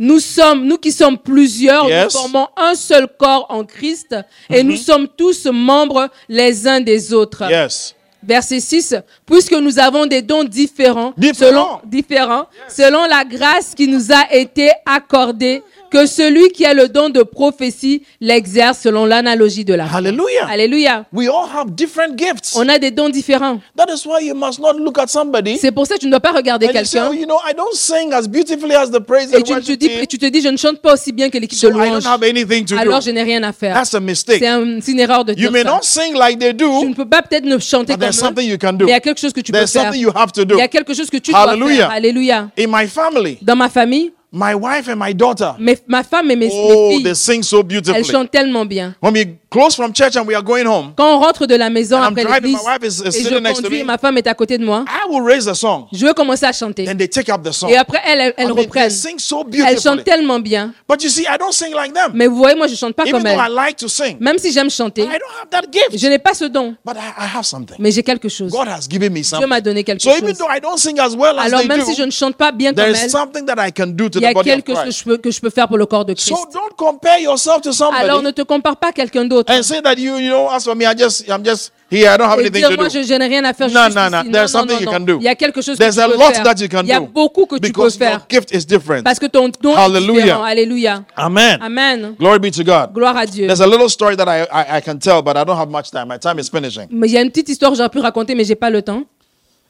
nous sommes, nous qui sommes plusieurs, Yes. Nous formons un seul corps en Christ et nous sommes tous membres les uns des autres. Yes. Verset 6, puisque nous avons des dons différents, Différents. selon, différents, selon la grâce qui nous a été accordée, que celui qui a le don de prophétie l'exerce selon l'analogie de la foi. Hallelujah. Alléluia. We all have different gifts. On a des dons différents. That is why you must not look at somebody C'est pour ça que tu ne dois pas regarder say, oh, quelqu'un you know, I don't sing as beautifully as the praise et tu, te dis, et tu te dis, je ne chante pas aussi bien que l'équipe de so I don't louange. have anything to Alors do. je n'ai rien à faire. That's a mistake. C'est un- une erreur de You dire may ça. not sing like they Tu do, ne peux pas peut-être ne chanter comme there's eux, something you can mais do. il y a quelque chose que tu peux There's faire. something you have to Il do. y a quelque chose que tu dois Hallelujah. faire. Alléluia. In my family, Dans ma famille, my wife and my daughter, mes- ma femme et mes, mes oh, filles, they sing so elles beautifully. chantent tellement bien. When we close from church and we are going home, Quand on rentre de la maison après l'église my wife is- is et je sitting next to conduis, me. ma femme est à côté de moi, I will raise the song. je veux commencer à chanter. Then they take up the song. Et après, elles, elles, I mean, they reprennent. sing so Elles chantent tellement bien. But you see, I don't sing like them. Mais vous voyez, moi, je chante pas Even comme I elles. like to sing, Même si j'aime chanter, I don't have that gift. je n'ai pas ce don. But I, I have something. Mais j'ai quelque chose. God has given me Dieu something. m'a donné quelque So even chose. though I don't sing as well as Alors they même do, si je ne chante pas bien comme there is elles, something that I can do to il y the a quelque chose que je, peux, faire pour le corps de Christ. So don't compare yourself to Alors ne somebody te compare pas à quelqu'un d'autre. And say that you, you know, as for me, I just, I'm just here. I don't have Et anything dire, to moi, do. je, n'ai rien à faire. je No, suis no, juste no. ici. There's Non, non, something non, you non. can do. Il y a quelque chose que There's tu a peux lot faire. that you can Il y a do beaucoup que tu peux because your faire. gift is different. Parce que ton don est différent. Alléluia. Amen. Amen. Glory be to God. Gloire à Dieu. There's a little story that I, I, I can tell, but I don't have much time. My time is finishing. Mais il y a une petite histoire que j'aurais pu raconter, mais j'ai pas le temps.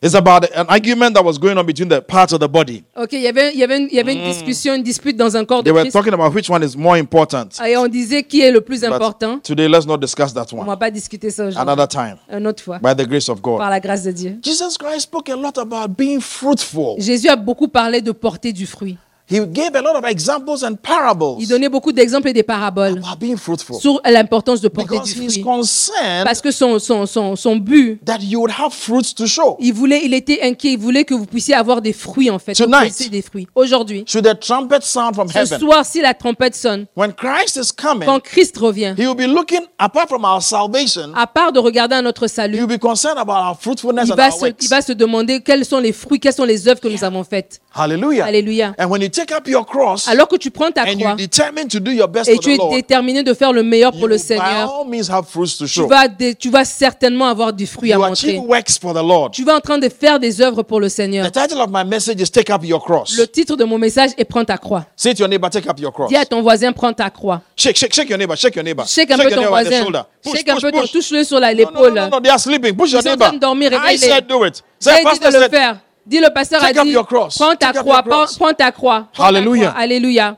It's about an argument that was going on between the parts of the body. Ok, il y avait, il y avait, une, il y avait une discussion, une dispute dans un corps Mm. They de were Christ. talking about which one is more important. Et on disait qui est le plus But important. today, let's not discuss that On one. va pas discuter ça aujourd'hui. Another time, Une autre fois. by the grace of God. Par la grâce de Dieu. Jesus Christ spoke a lot about being fruitful. Jésus a beaucoup parlé de porter du fruit. He gave a lot of examples and parables Il donnait beaucoup d'exemples et des paraboles about being fruitful sur l'importance de porter because du he's fruit. concerned Parce que son, son, son, son but, that you would have fruits to show. il, voulait, il était inquiet, il voulait que vous puissiez avoir des fruits en fait. Tonight. Des fruits. Aujourd'hui, Should the trumpet sound from ce heaven, soir, si la trompette sonne, when Christ is coming, quand Christ revient, he will be looking apart from our salvation. à part de regarder à notre He salut, will be concerned about our fruitfulness il and va, our se, works. il va se demander quels sont les fruits, quelles sont les œuvres que nous avons faites. Hallelujah. Alléluia. And when you take up your cross alors que tu prends ta and croix you determine to do your best et for tu the es Lord, déterminé de faire le meilleur you pour le by Seigneur, all means have fruits to tu vas, dé- tu vas certainement avoir du fruit à montrer. achieve works for the Lord. Tu vas en train de faire des œuvres pour le Seigneur. The title of my message is Take Up Your Cross. Le titre de mon message est Prends ta croix. Say to your neighbor, Take up your cross. Dis à ton voisin, prends ta croix. Shake, shake, shake your neighbor, shake your neighbor. Shake un peu your ton voisin. Push, Shake un peu ton, touche-le sur l'épaule. no, no, they are sleeping. Push Ils neighbor. dormir, I said do it. Say, J'ai dit pastor de le faire. Dis le pasteur a Take up dit, your cross. prends ta croix, prends, ta croix. Prends ta Hallelujah. croix. Alléluia.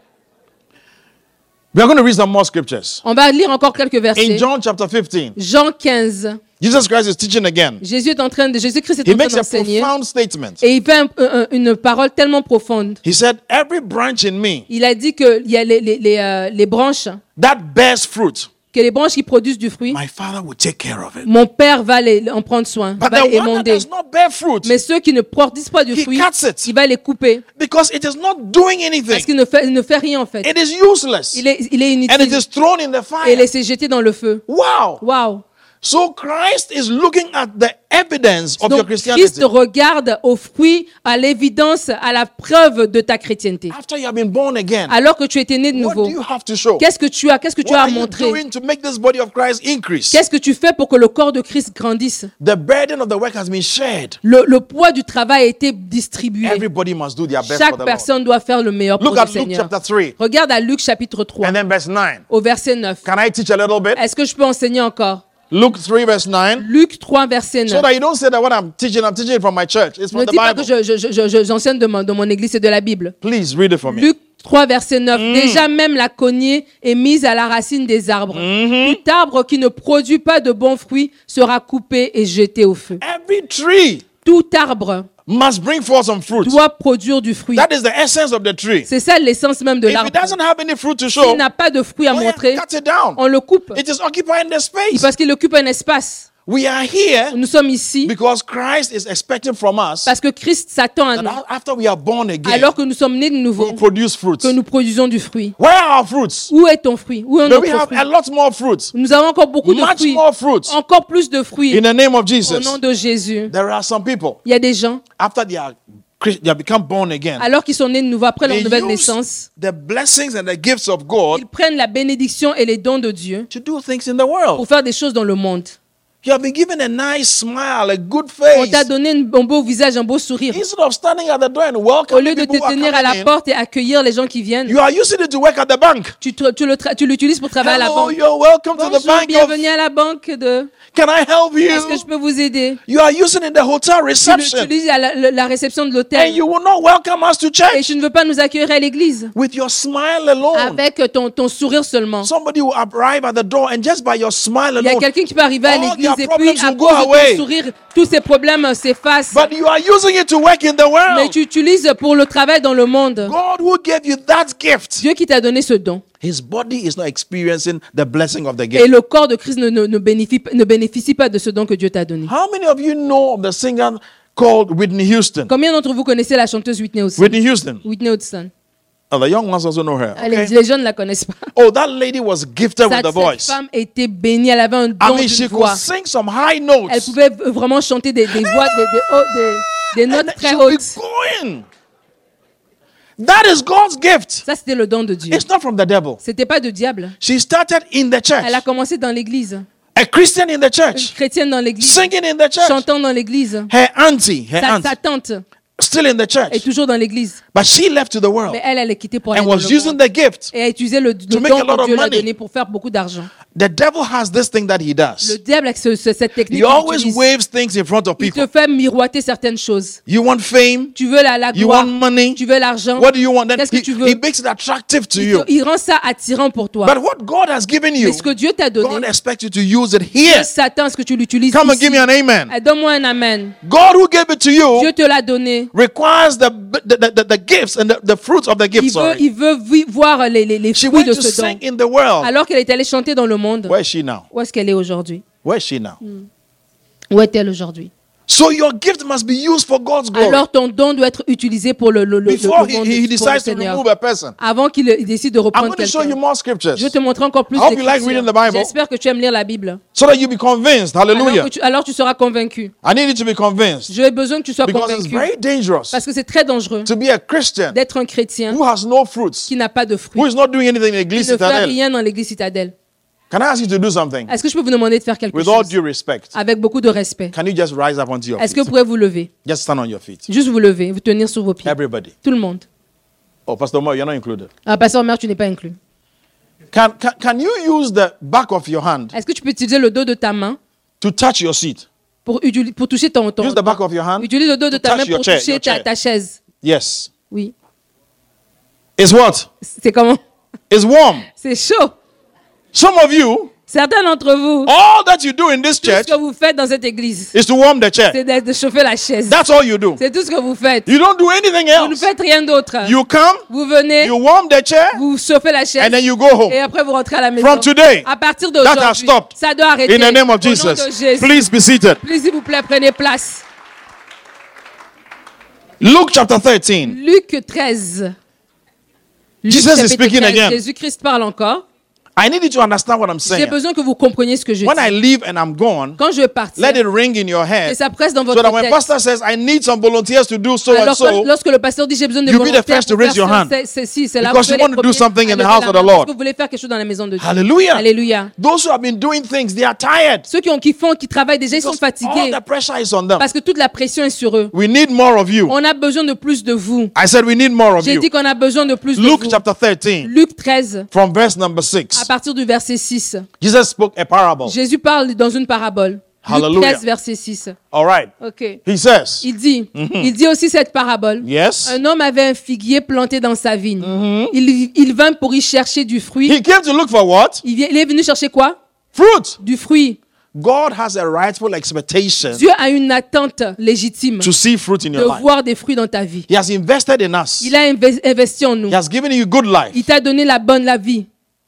we are going to read some more scriptures. On va lire encore quelques In versets. John chapter 15, Jean 15. Jesus Christ is teaching again. Jésus est en train de, Jésus-Christ est He en train a d'enseigner. profound statement. Et il fait un- un- une parole tellement profonde. He said, Every branch in me Il a dit que il y a les, les, les, euh, les branches, that bears fruit, que les branches qui produisent du fruit, my Father will take care of it. mon Père va les, en prendre soin, But va les émonder. Mais ceux qui ne produisent pas du fruit, il va les couper. because it is not doing Parce anything, qu'il ne fait, il ne fait rien en fait. it is useless. Il est, il est And it inutile. is thrown in the Et fire. laissé jeter dans le feu. Wow. Waouh! So Christ is looking at the evidence of your Donc Christianity. Christ regarde au fruit, à l'évidence, à la preuve de ta chrétienté. After you have been born again, Alors que tu étais né de nouveau, qu'est-ce que tu as, qu'est-ce que tu What as à montrer? Qu'est-ce que tu fais pour que le corps de Christ grandisse? The burden of the work has been shared. Le, le poids du travail a été distribué. Everybody must do their best for Chaque Lord. personne doit faire le meilleur pour Look le at Luke Seigneur. chapter 3 Regarde à Luc chapitre 3, and then verse 9. au verset 9. Can I teach a little bit? Est-ce que je peux enseigner encore? Luke 3 verse 9. Luc 3, verset 9. So that you don't say that what I'm teaching, I'm teaching it from my church. It's Ne from the dis pas que Bible. je- je- je- j'enseigne de, mon- de mon église, c'est de la Bible. Please read it for me. Luc 3, verset 9. Mm. Déjà même la cognée est mise à la racine des arbres. Mm-hmm. Tout arbre qui ne produit pas de bons fruits sera coupé et jeté au feu. Every tree Tout arbre must bring forth some fruit. doit produire du fruit. That is the essence of the tree. C'est ça l'essence même de If it l'arbre. doesn't have any fruit to show, S'il n'a pas de fruits à oh yeah, montrer, cut it down. on le coupe. It is occupying the space. Parce qu'il occupe un espace. We are here Nous sommes ici because Christ is expecting from us parce que Christ s'attend à that nous. after we are born again, Alors que nous sommes nés de nouveau, we produce fruits. que nous produisons du fruit. Where are our fruits? Où est ton fruit? Où est we notre have fruit? a lot more fruits. Nous avons encore beaucoup de Much fruits. more fruits. Encore plus de fruits. In the name of Au Jesus. nom de Jésus. There are some people, Il y a des gens, after they are Chris- they have become born again, alors qu'ils sont nés de nouveau, après leur they nouvelle naissance, the blessings and the gifts of God ils prennent la bénédiction et les dons de Dieu to do things in the world. pour faire des choses dans le monde. You have been given a nice smile, a good On face. t'a donné un beau visage, un beau sourire. Instead of standing at the door and Au welcoming lieu de te tenir à la porte et accueillir les gens qui viennent, you are using it to work at the bank. tu, tu tu l'utilises pour travailler à la banque. you're welcome to the Bonjour, bank of. bienvenue à la banque de... Can I help Est-ce que je you? peux vous aider? You are using it in the hotel Tu reception, l'utilises à la, la réception de and l'hôtel you will not welcome us to et church tu ne veux pas nous accueillir à l'église with your smile alone. avec ton, ton sourire seulement. Somebody will arrive at the door, and just by your smile Il y a quelqu'un qui peut arriver à l'église et puis à cause de ton sourire, tous ces problèmes s'effacent. but you are using it to work in the Mais world. tu utilises pour le travail dans le monde. God who gave you that gift, Dieu qui t'a donné ce don. His body is not experiencing the blessing of the Et gift. le corps de Christ ne, ne, ne bénéficie, ne bénéficie pas de ce don que Dieu t'a donné. How many of you know of the singer called Whitney Houston? Combien d'entre vous connaissez la chanteuse Whitney Houston? Whitney Houston. Whitney Houston. Oh, the young ones also know her. Ah, Les, okay? les jeunes ne la connaissent pas. Oh, that lady was gifted with Cette, the cette voice. femme était bénie, elle avait un I don mean, she d'une could voix. sing some high Elle notes. pouvait v- vraiment chanter des, des voix, des, des des- And notes très hautes. going. That is God's gift. Ça, c'était le don de Dieu. It's not from the devil. C'était pas de diable. She started in the church, Elle a commencé dans l'église. a Christian in the Une church, chrétienne dans l'église. singing in the church. Chantant dans l'église. Her auntie, her Sa, aunt, sa tante still in the est church, toujours dans l'église. but she left to the world Mais elle, elle est quittée pour aller and dans was le using monde. the gift. Et a utilisé le, le make don a lot que of Dieu money. donné pour faire beaucoup d'argent. The devil has this thing that he Le does. diable, avec ce- ce- cette technique, He il always utilise. waves things in front of il people. te fait miroiter certaines choses. You want fame? Tu veux la, la You gloire, want money? tu veux l'argent? What do you want? Then Qu'est-ce que he, tu veux? he makes it attractive to Il, you. te- il rend ça attirant pour toi. But what God has given you, Mais ce que Dieu t'a God donné, expects you to use it here. Satan, ce que tu l'utilises Come and ici. give me an amen. Ah, Donne-moi un amen. God who gave it to you Dieu te l'a donné. Requires the, the, the, the gifts and the, the fruits of the Il gift. veut, Sorry. il veut voir les, les, les She fruits de ce don. sing in the world. Alors qu'elle est allée chanter dans le monde, Where is she now? où est-ce qu'elle est aujourd'hui? Where is she now? Où est-elle aujourd'hui? So your gift must be used for God's glory. Alors ton don doit être utilisé pour le, le, Before le he, decides to remove a person. Avant qu'il il décide de I'm reprendre going to show you quelqu'un. more scriptures Je vais te montrer encore plus I hope you like reading the Bible. J'espère que tu aimes lire la Bible. so that you be convinced. Alors, Hallelujah. tu, alors tu seras convaincu. I need you to be convinced J'ai besoin que tu sois because it's convaincu. very dangerous Parce que c'est très dangereux to be a Christian d'être un chrétien who has no fruits, qui n'a pas de who fruits, is not doing anything in the qui Église ne fait citadelle. rien dans l'église citadelle. Can I ask you to do something? Est-ce que je peux vous demander de faire quelque with all chose? due respect? avec beaucoup de respect Can you just rise up onto your Est-ce que vous pouvez vous lever? Just stand on your feet. Juste vous lever, vous tenir sur vos pieds. Everybody. Tout le monde. Oh, Pastor Mo, you're not included. Ah, Pasteur Mère, tu n'es pas inclus. Can, can, can you use the back of your hand Est-ce que tu peux utiliser le dos de ta main to touch your seat? pour, pour toucher ton, ton Use the back of your hand. Utilise le dos de ta main pour chair, toucher ta, ta chaise. Yes. Oui. It's what? C'est comment? It's warm. C'est chaud. Some of you, Certains d'entre vous, all that you do in this tout ce que vous faites dans cette église, is to warm the chair. c'est de, de chauffer la chaise. That's all you do. C'est tout ce que vous faites. You don't do anything Vous ne else. faites rien d'autre. You come, Vous venez, you warm the chair, vous chauffez la chaise and then you go home. et après vous rentrez à la maison. From today, À partir d'aujourd'hui, ça doit arrêter. In the name of Au nom de Jesus. Jésus. Please be seated. Please, s'il vous plaît, prenez place. Luke chapter 13. Luc 13. Luc Jesus is speaking 13. again. Jésus-Christ parle encore. I need you to understand what I'm J'ai saying. besoin que vous compreniez ce que je When I dis. leave and I'm gone, Quand je vais partir, let it ring in your que head ça presse dans so votre that when tête. pastor says, I need some volunteers to do so and Alors, quand- so, lorsque le pasteur dit j'ai besoin de You'll be the volontaires first to raise your hand. c'est- c'est- si, c'est là Because vous you êtes want les to do premiers something à in the lever house la of the main, Lord. Parce que vous voulez faire quelque chose dans la maison de Dieu. Hallelujah. Alléluia. Those who have been doing things, they are tired. Ceux qui, ont, qui font, qui travaillent déjà, ils sont Because all fatigués the pressure is on them. parce que toute la pression est sur eux. We need more of you. On a besoin de plus de vous. I said we need more of J'ai you. dit qu'on a besoin de plus de Luke vous. chapter 13, Luc 13, from verse number à 6. partir du verset 6. Jesus spoke a parable. Jésus parle dans une parabole. Hallelujah. 13, verset 6. All right. Ok. He says, Il dit, il dit aussi cette parabole. Yes. Un homme avait un figuier planté dans sa vigne. il, il vint pour y chercher du fruit. He came to look for what? Il, il est venu chercher quoi? Fruit. Du fruit. God has a rightful expectation Dieu a une attente légitime to see fruit in de your life. voir des fruits dans ta vie. He has invested in us. Il a inve- investi en nous. He has given you good life. Il t'a donné la bonne la vie.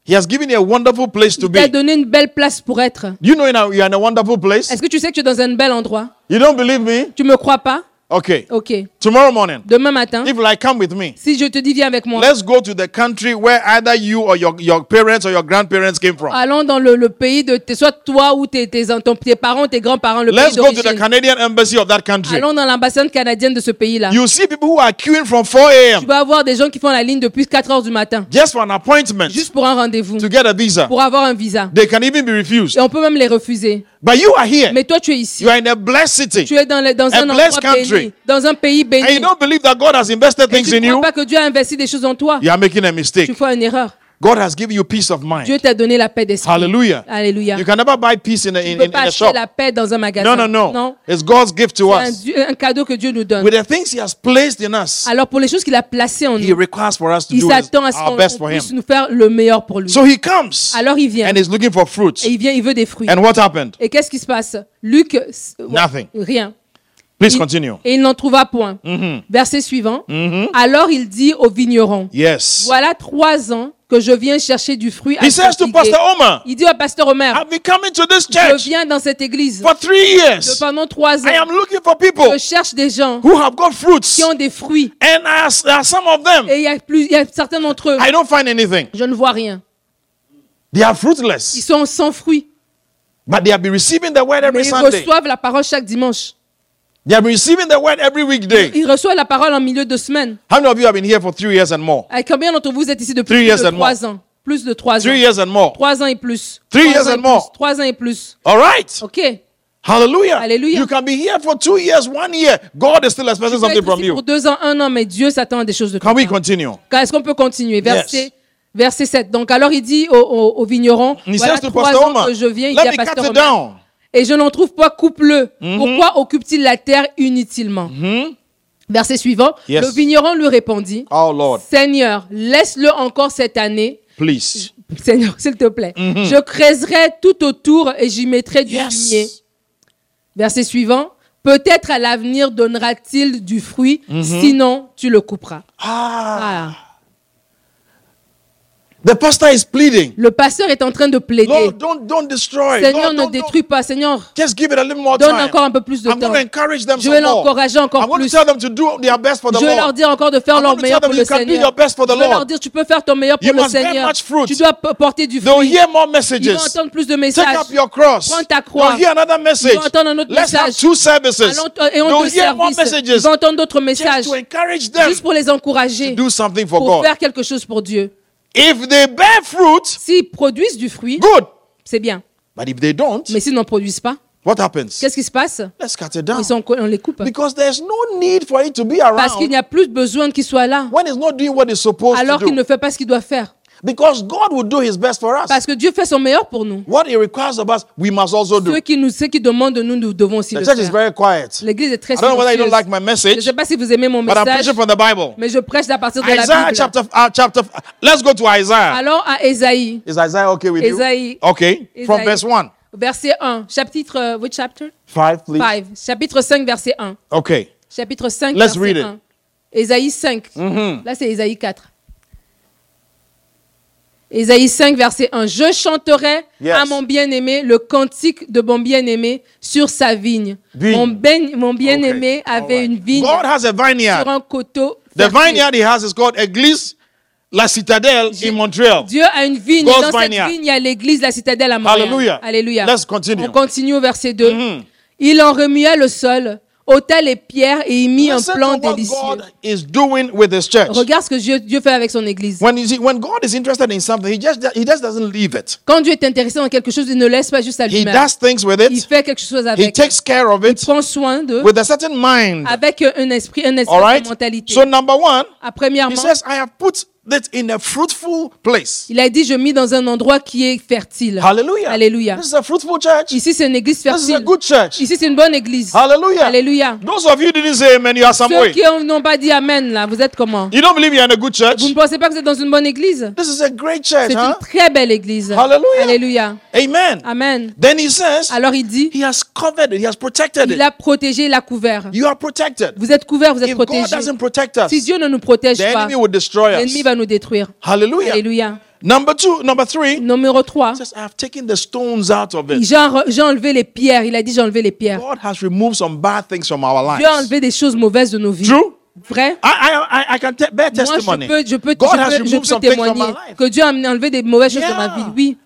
He has given you a wonderful place to Il t'a be. donné une belle place pour être. You know now you're in a wonderful place. Est-ce que tu sais que tu es dans un bel endroit? You don't believe me? Tu me crois pas? Okay. Ok. Tomorrow morning, Demain matin, if like, come with me. si je te dis viens avec moi, Let's go to the country where either you or your, your parents or your grandparents came from. allons dans le, le pays de soit toi ou tes, tes, ton- tes parents, tes grands-parents, le Let's pays go to the. Canadian embassy of that country. Allons dans l'ambassade canadienne de ce pays-là. You see people who are queuing from 4 Tu a.m. vas avoir des gens qui font la ligne depuis 4 heures du matin, just for an appointment juste pour un rendez-vous, to get a visa. pour avoir un visa. They can even be refused. Et on peut même les refuser. But you are here. Mais toi, tu es ici. You are in a blessed city. Tu es dans, le- dans A un endroit country. Dans un pays And béni. you don't believe that God has invested Et things tu in ne crois you. pas que Dieu a investi des choses en toi. You are making a mistake. Tu fais une erreur. God has given you peace of Dieu mind. t'a donné la paix d'esprit. Hallelujah. Alléluia. You can never buy peace in a, in, peux in, pas in a acheter shop. la paix dans un magasin. No, no, no. Non. It's God's gift to C'est un, us. Dieu- un cadeau que Dieu nous donne. With the things He has placed in us, Alors pour les choses qu'il a placées en He nous, requires for us to il s'attend à ce our qu'on best on for Him. nous faire le meilleur pour lui. So He comes Alors il vient and looking for fruits. et il vient, il veut des fruits. And what happened? Et qu'est-ce qui se passe? Luc, Nothing. rien. Please Il- continue. Et il n'en trouva point. Mhm. Verset suivant. Alors il dit au vigneron, Yes. voilà trois ans que je viens chercher du fruit. à He says ce to figuier. Pastor Omar, Il dit au pasteur Omer, I've been coming to this je viens dans cette église for three de- years. pendant trois I ans. am looking for people Je cherche des gens who have got fruits. qui ont des fruits. And as, there are some of them, Et il y a, plus, il y a certains d'entre eux, I don't find anything. je ne vois rien. They are Ils fruitless. sont sans fruits. But they have been receiving the word Mais every ils Sunday. reçoivent la parole chaque dimanche. They have been receiving the word every weekday. Ils reçoivent la parole en milieu de semaine. How many of you have been here for three years and more? Et combien d'entre vous êtes ici depuis Three years de and trois ans? Plus de trois ans. Three years and more. Trois ans et plus. Three Trois years ans et and more. Trois ans et plus. All right. Ok. Hallelujah. Hallelujah. You can be here for two years, one year. God is still expecting something être from ici you. pour deux ans, un an, mais Dieu s'attend à des choses de Can we continue? Est-ce qu'on peut continuer? Verset, Yes. verset 7. Donc alors il dit au, au, au vigneron, He voilà trois ans que je viens, il dit à Pasteur. Et je n'en trouve pas coupe-le. Mhm. Pourquoi occupe-t-il la terre inutilement Verset suivant, Yes. le vigneron lui répondit, Oh Lord, Seigneur, laisse-le encore cette année. please. Seigneur, <laughs> s'il te plaît. Je creuserai tout autour et j'y mettrai du Yes. fumier. Verset suivant. Peut-être à l'avenir donnera-t-il du fruit, sinon tu le couperas. Ah. Ah. The pastor is pleading. Le pasteur est en train de plaider. Lord, don't, don't destroy. Seigneur, Lord, ne don't, détruis pas. Seigneur, Just give it a little more donne time. encore un peu plus de I'm temps. going to encourage them Je vais l'encourager encore plus. tell them to do their best for the Je vais leur dire encore de faire I'm leur meilleur pour le Seigneur. for the Je vais leur dire tu peux faire ton meilleur pour You le Seigneur. much fruit. Tu dois porter du fruit. hear more Ils vont messages. entendre plus de Take messages. up your cross. Prends ta croix. Hear another message. Ils vont entendre un autre Let's have message. two services. Et on They'll deux hear more services. Ils messages. vont entendre d'autres Just messages. to encourage them Juste pour les encourager. to do something for Pour God. faire quelque chose pour Dieu. If they bear fruit, S'ils produisent du fruit, good. c'est bien. But if they don't, Mais s'ils n'en produisent pas, what happens? qu'est-ce qui se passe? Let's cut it down. Ils sont, On les coupe. Because there's no need for it to be Parce qu'il n'y a plus besoin qu'il soit là. when it's not doing what it's supposed Alors qu'il ne fait pas ce qu'il doit faire. Because God will do His best for us. Parce que Dieu fait son meilleur pour nous. What He requires of us, we must also do. Ceux qui nous, ceux qui demandent de nous, nous devons aussi The le church is faire. very quiet. L'église est très I don't know whether you don't silencieuse. like my Je ne message, sais pas si vous aimez mon but I'm message, preaching from the Bible. mais je prêche à partir de la Isaiah Bible. chapter, uh, chapter. Let's go to Isaiah. Alors à Ésaïe, Is Isaiah okay with you? Ésaïe, Okay. From verse 1. verset 1, chapitre, euh, which chapter? 5, please. 5, chapitre 5, verset 1. Okay. Chapitre 5, Let's verset read it. 1. Ésaïe 5. Mhm. Là, c'est Ésaïe 4. Ésaïe 5, verset 1. Je chanterai Yes. à mon bien-aimé le cantique de mon bien-aimé sur sa vigne. Vigne. Mon, ben- mon bien-aimé Okay. avait right. une vigne God has a sur vineyard. un coteau. The fertile. vineyard He has is called Église La Citadelle in Montreal. Dieu a une vigne. God's dans vineyard. cette vigne, il y a l'église, la citadelle à Montréal. Hallelujah. Alléluia. Let's continue. On continue au verset 2. Mhm. Il en remua le sol, ôta les pierres et y mit un plan délicieux. Regarde ce que Dieu, Dieu fait avec son église. When you see, when God is interested in something, He just He just doesn't leave it. Quand Dieu est intéressé dans quelque chose, il ne laisse pas juste à He lui-même. does things with Il it. fait quelque chose He avec. takes care of it Prend soin d'eux with a certain mind. avec un esprit, un esprit de right? mentalité. So number one, Ah, He premièrement, says, "I have put it in a fruitful place." il a dit, je mis dans un endroit qui est fertile. Hallelujah. Alléluia. This is a fruitful church. Ici, c'est une église This is a fertile. good church. Ici, c'est une bonne église. Hallelujah. Alléluia. Those of you didn't say amen, you are some Ceux way. qui ont- n'ont pas dit Amen, là, vous êtes comment? You don't believe you're in a good church? Vous ne pensez pas que vous êtes dans une bonne église? This is a great church, C'est huh? une très belle église. Hallelujah. Alléluia. Amen. Amen. Then he says, Alors il dit, He has covered it, He has protected il it. a protégé, il a couvert. You are protected. Vous êtes couverts, vous êtes If God doesn't protect us, Si Dieu ne nous protège the pas, enemy will destroy l'ennemi us. Va nous détruire. Hallelujah. Alléluia. Number two, number three, Numéro 3. says, I have taken the stones out of it. J'ai enlevé les pierres. Il a dit, j'ai enlevé les pierres. God has removed some bad things from our Dieu a lives. enlevé des choses mauvaises de nos vies. True? Vrai? I, I, I, I can bear Moi, je testimony. peux, je peux, God je has peux- je removed peux some things from témoigner my life. que Dieu a enlevé des mauvaises choses de ma vie. Oui,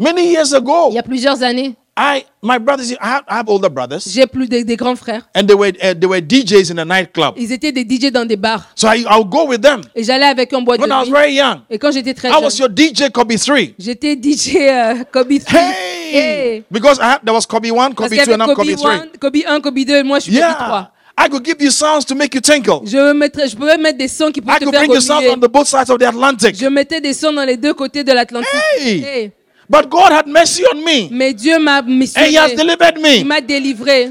Many years ago, il y a plusieurs années, I, my brothers, I have, older brothers, j'ai plus des grands frères. and they were, uh, they were DJs in a nightclub. Ils étaient des DJ dans des bars. So I, I'll go with them. Et j'allais avec eux en boîte When I was de nuit. very young, Et quand j'étais très I was jeune, your DJ Kobe 3. j'étais DJ euh, Kobe 3. Hey! Hey! Because I had, there was Kobe 1, Parce Kobe qu'il y 2, and I'm Kobe Kobe 3. 1, Kobe 1, Kobe 2, et moi je suis Kobe Yeah. 3. I could give you sounds to make you tinkle. Je, mettrais, je pouvais mettre des sons qui pouvaient I te could faire bring you sounds on the both sides of the Atlantic. Je mettais des sons dans les deux côtés de l'Atlantique. Hey! Hey. But God had mercy on me. Mais Dieu m'a And He has missionné. delivered Il me. m'a délivré.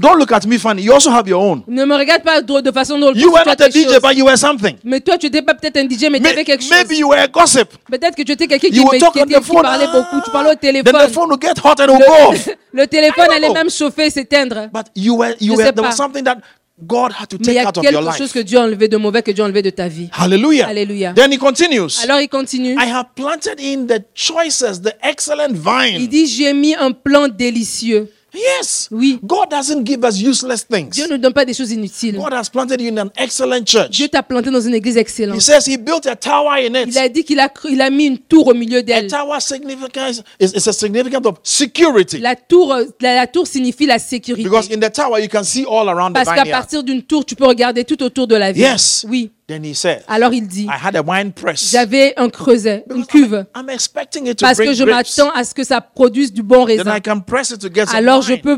Don't look at me funny. You also have your own. Ne me regarde pas de façon drôle. You were not a DJ, but you were something. Mais toi, tu n'étais pas peut-être un DJ, mais tu avais quelque chose. Maybe you were a gossip. Peut-être que tu étais quelqu'un qui, parlait beaucoup. Tu parlais au Then téléphone. the phone will get hot and will go. <laughs> Le, le téléphone allait know. même chauffer, s'éteindre. But you were, you Je were, there was something that God had to Mais il y take a out of your quelque life. chose que Dieu a enlevé de mauvais, que Dieu a enlevé de ta vie. Hallelujah. Alléluia. Then he continues. Alors il continue. I have planted in the choicest, the excellent Il vine. dit, j'ai mis un plan délicieux. Yes. Oui. God doesn't give us useless things. Dieu ne donne pas des choses inutiles. God has planted you in an excellent church. Dieu t'a planté dans une église He excellente. says he built a tower in it. Il a dit qu'il a, cru- il a mis une tour au milieu A d'elle. tower is, a significant of security. La tour, la, la tour signifie la sécurité. Because in the tower you can see all around the Parce qu'à vineyard. partir d'une tour, tu peux regarder tout autour de la ville. Yes. Oui. Then he said, Alors il dit, I had a wine press. j'avais un creuset, une cuve, I'm, I'm expecting it to parce que je m'attends à ce que ça produise du bon Then raisin. I can press it to get some Alors je peux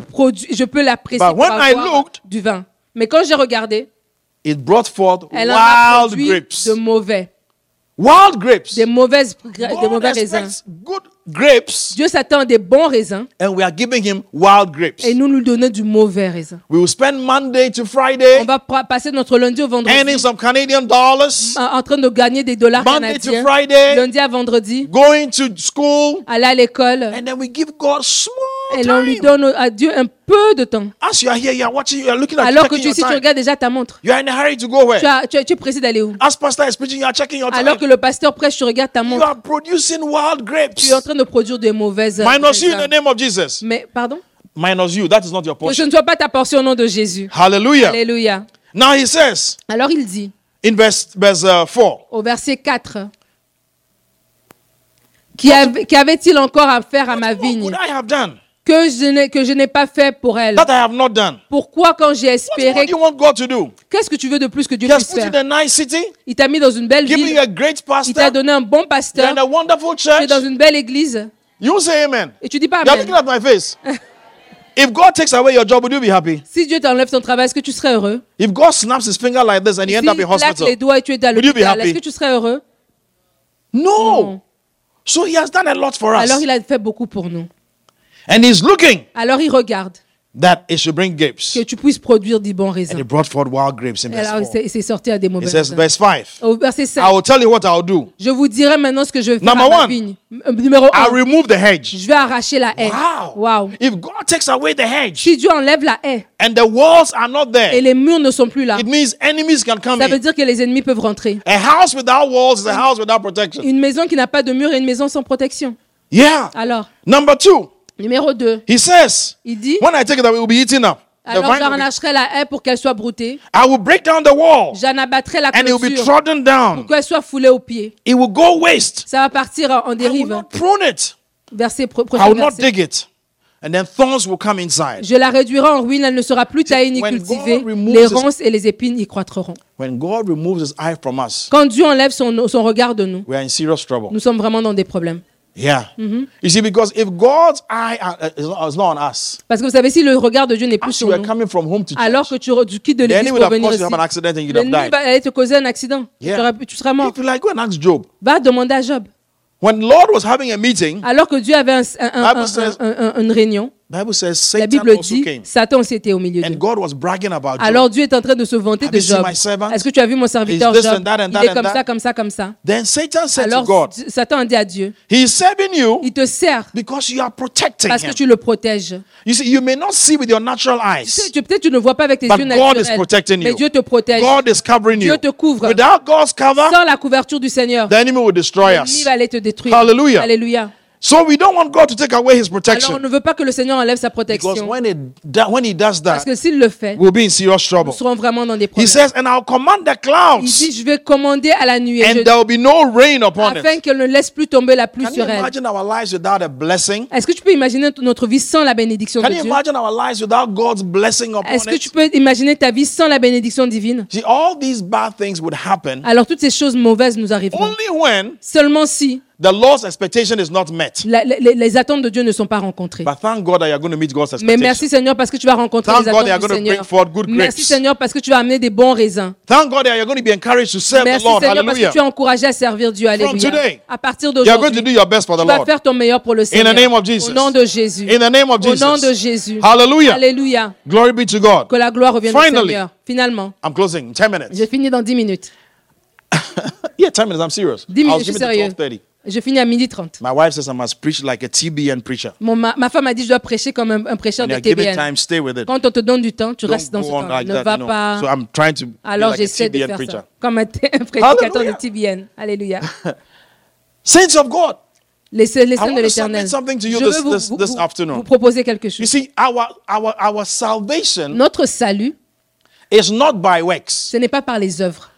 je peux l'apprécier But pour when I avoir looked- du vin. Mais quand j'ai regardé, It brought forth elle en a wild produit grapes. de mauvais, Wild grapes. des mauvaises, gra- des God mauvais raisins. good grapes, Dieu s'attend à des bons raisins and we are giving him wild grapes. et nous nous donnons du mauvais raisin. We will spend Monday to Friday On va passer notre lundi au vendredi earning some Canadian dollars, en train de gagner des dollars Monday to canadiens. Friday, Lundi à vendredi, going to school, aller à l'école. and then we give God Et Et l'on lui time. donne à Dieu un peu de temps. As you are here, you are watching, you are looking at Alors que tu ici, tu time. regardes déjà ta montre. You are in a hurry to go where? Tu, as- tu, as- tu es pressé d'aller où? As pastor is preaching, you are checking your time. Alors que le pasteur prêche, tu regardes ta You montre. are producing wild grapes. Tu es en train de produire de mauvaises Minus you in the name of Jesus. Mais, pardon? Minus you. That is not your Que portion. ne soit pas ta portion au nom de Jésus. Hallelujah. Alléluia. Now he says Alors il dit, in verse, verse uh, 4, au verset 4, Qu'y avait- Qu'avait-il encore à faire à ma What vigne? Would I have done? Que je n'ai pas fait pour elle that I have not done? Pourquoi quand j'ai espéré do you want God to do? Qu'est-ce que tu veux de plus que Dieu He puisse put you in faire a nice city, Il t'a mis dans une belle ville, you a great il t'a donné un bon pasteur, in a wonderful tu es dans une belle église You say amen. et tu dis pas You're looking amen. at my face. If God takes away your job, would you be happy? Si Dieu t'enlève ton travail, est-ce que tu serais heureux? If God snaps his finger like this and you S'il end up in hospital, les doigts et tu es dans Would you be l'hôpital, happy? est-ce que tu serais heureux? No. So he has done a lot for us. Alors il a fait beaucoup pour nous. And he's looking Alors il regarde that it should bring grapes. que tu puisses produire des bons And he raisins. brought forth wild grapes in Et verse alors 4. c'est sorti à des It mauvais says, raisins. verse 5. Au verset 5, I will tell you what I'll do. je vous dirai maintenant ce que je vais faire Number à ma one. vigne. Numéro 1, I'll remove the hedge. je vais arracher la haie. Wow. Wow. If God takes away the hedge Si Dieu enlève la haie and the walls are not et there, les murs ne sont plus là, it means enemies can come ça veut in. dire que les ennemis peuvent rentrer. A house without walls is a house without protection. Une maison qui n'a pas de mur est une maison sans protection. Yeah. Alors, Number two, numéro 2, he says, il dit when I take it will be eaten up. Alors j'arracherai la haie pour qu'elle soit broutée. I will break down the wall J'en abattrai la and it will be clôture trodden down. pour qu'elle soit foulée aux pieds. It will go waste. Ça va partir en- en I will dérive. not prune it. Verset pro- I will not dig it. And then thorns will come inside. Je la réduirai en ruine, elle ne sera plus taillée ni cultivée. Les ronces et les épines y croîtront. When God removes his eye from us, Quand Dieu enlève son, son regard de nous, we are in serious trouble. nous sommes vraiment dans des problèmes. Yeah. Mm-hmm. You see, because if God's eye uh, is not, is not on us, Parce que vous savez, si le regard de Dieu n'est plus sur nous, coming from home to alors que tu, quittes de l'église pour venir ici, l'ennemi va aller te causer un accident. Yeah. Tu, seras, tu seras mort. If you like, go and ask Job. Va demander à Job. When Lord was having a meeting, Alors que Dieu avait un- says- une réunion, la Satan Bible also dit came. Satan aussi était au milieu And d'eux. God was bragging about Job. Alors Dieu est en train de se vanter Have de Job. Est-ce que tu as vu mon serviteur Job? and that and Il est comme ça, comme ça, comme ça. Then Satan said to Alors God, Satan a dit à Dieu, He is serving you il te sert because you are protecting parce que tu le protèges. You see, you may not see with your natural Tu sais, eyes. tu- Peut-être tu ne vois pas avec tes But yeux God is naturels, protecting mais you. Dieu te protège. God is covering Dieu you. te couvre. Without God's cover, Sans la couverture du Seigneur, the enemy will destroy l'ennemi us. va aller te détruire. Hallelujah. Alléluia. So we don't want God to take away his Alors on protection. ne veut pas que le Seigneur enlève sa Because protection. when, it, do- when he does Parce that, que s'il le fait, we'll be in serious trouble. nous serons vraiment dans des He problèmes. says, and I'll command the Il clouds, dit, je vais commander à la nuit et and je- there will be no rain upon afin it. qu'elle ne laisse plus tomber la pluie Can you sur elle. imagine our lives without a blessing? Est-ce que tu peux imaginer notre vie sans la bénédiction Can de you Dieu? imagine our lives without God's blessing upon Est-ce que tu peux imaginer ta vie sans la bénédiction divine? See, all these bad things would happen Alors toutes ces choses mauvaises nous arriveront. only when Seulement si the Lord's expectation is not met. la- les, les attentes de Dieu ne sont pas rencontrées. But thank God that going to meet God's Mais merci Seigneur parce que tu vas rencontrer Thank les God attentes du Seigneur. good Merci. Seigneur parce que tu vas amener des bons raisins. Thank God that going to be encouraged to serve Merci the Lord. Seigneur parce que tu es encouragé à servir Dieu. Alléluia. today, À partir You're going to d'aujourd'hui, do your best for the tu vas faire ton meilleur pour le Seigneur. name of Jesus. Au nom de Jésus. In the name of Au nom de Jesus. Jésus. Hallelujah. Alléluia. Glory be to God. Que la gloire revienne au Finally. Seigneur. Finalement, I'm closing in 10 minutes. je finis dans 10 minutes. <laughs> Yeah, 10 minutes. I'm serious. 10 I was minutes, je suis sérieux. 12:30. Je finis à midi 30. My wife says I must preach like a TBN preacher. Mon, ma, ma femme a dit je dois prêcher comme un, un prêcheur de TBN. time, stay with it. Quand on te donne du temps, tu Don't restes dans ce temps. like ne that, va you know. pas. So I'm trying to Alors like j'essaie de faire preacher. ça. Comme un, t- un prédicateur de. TBN. Alléluia. <laughs> Saints of God, Les, saints de l'éternel. you Je veux vous, this- vous- this vous- afternoon. vous proposer quelque you chose. see, our, our, our salvation Notre salut, is not by works. ce n'est pas par les œuvres.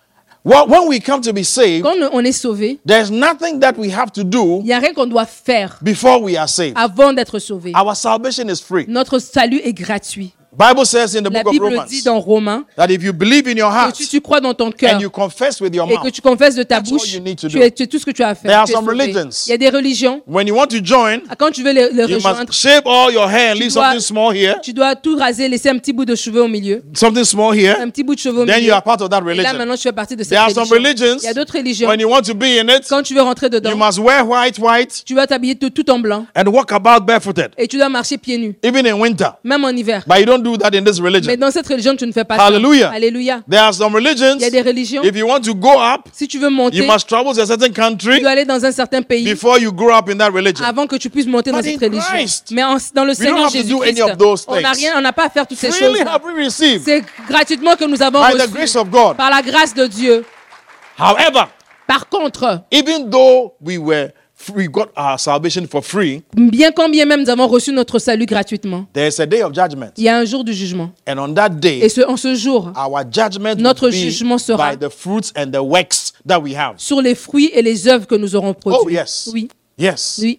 Well, when we come to be saved, Quand on est sauvé, there's nothing that we have to do il n'y a rien qu'on doit faire before we are saved. avant d'être sauvé. Our salvation is free. Notre salut est gratuit. Bible says in the La book of Bible Romans dit dans Romains that if you believe in your que heart si tu crois dans ton cœur and you confess with your et que tu confesses de ta That's all bouche, you need to tu es, tu es tout ce que tu as à faire. There are some religions. Il y a des religions. when you want to join, Quand tu veux les, les you rejoindre, must shave all your hair and leave dois- something small here, tu dois tout raser, laisser un petit bout de cheveux au milieu. something small here. Un petit bout de cheveux au Then you milieu. are part of that Et là, religion. maintenant, tu fais partie de cette There are some religion. religions, Il y a d'autres religions. when you want to be in it, Quand tu veux rentrer you dedans, must wear white, white, tu vas t'habiller tout, tout en blanc and walk about barefooted, et tu dois marcher pieds nus, even in winter. même en hiver. But you don't do that in this Mais religion. dans cette religion, tu ne fais pas Hallelujah. ça. Alléluia. There are some religions, Il y a des religions. if you want to go up, Si tu veux monter, you must travel to a certain tu country dois aller dans un certain pays before you grow up in that religion. avant que tu puisses monter dans But cette in religion. Christ, Mais en- dans le Seigneur Jésus-Christ, of those on n'a things. rien, on n'a pas à faire toutes ces Freely choses. C'est gratuitement que nous avons by the reçu grace of God. par la grâce de Dieu. However, Par contre, even though we were we got our salvation for free, bien quand bien même nous avons reçu notre salut gratuitement, there's a day of judgment. il y a un jour du jugement. And on that Et day, ce, en ce jour, our judgment Notre will be jugement sera- by the fruits and the works that we have. sur les fruits et les œuvres que nous aurons produits. Oh, yes. Oui, Yes. oui.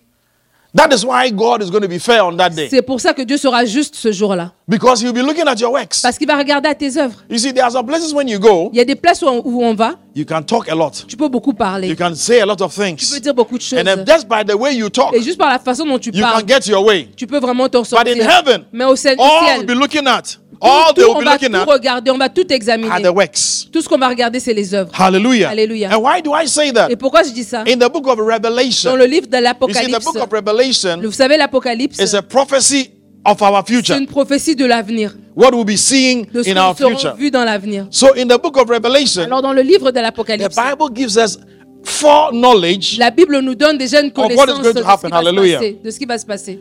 That is why God is going to be fair on that day. C'est pour ça que Dieu sera juste ce jour-là. Because He'll be looking at your works. Parce qu'il va regarder à tes œuvres. You see, there are some places when you go, Il y a des places où on, où on va, you can talk a lot. tu peux beaucoup You parler. can say a lot of Tu peux things. dire beaucoup de choses. And then just by the way you talk, Et juste par la façon dont tu you parles, can get your way. tu peux vraiment t'en But in sortir. heaven, Mais au ciel, all we'll be looking at, tout- all they tout, will on be va looking tout at regarder, on va tout are examiner. the works. Tout ce qu'on va regarder, c'est les œuvres. Hallelujah. Alléluia. And why do I say that? Et pourquoi je dis ça? In the book of Dans Revelation, le livre de you see, the l'Apocalypse, book of Revelation vous savez, l'Apocalypse, is a prophecy of our c'est future, une prophétie de l'avenir, what we'll be seeing de ce in que our serons vus dans l'avenir. So, in the book of Revelation, Alors, dans le livre de the l'Apocalypse, Bible gives us foreknowledge. la Bible nous donne déjà une what is connaissance going to de ce, happen. qui va se Hallelujah. passer, de ce qui va se passer.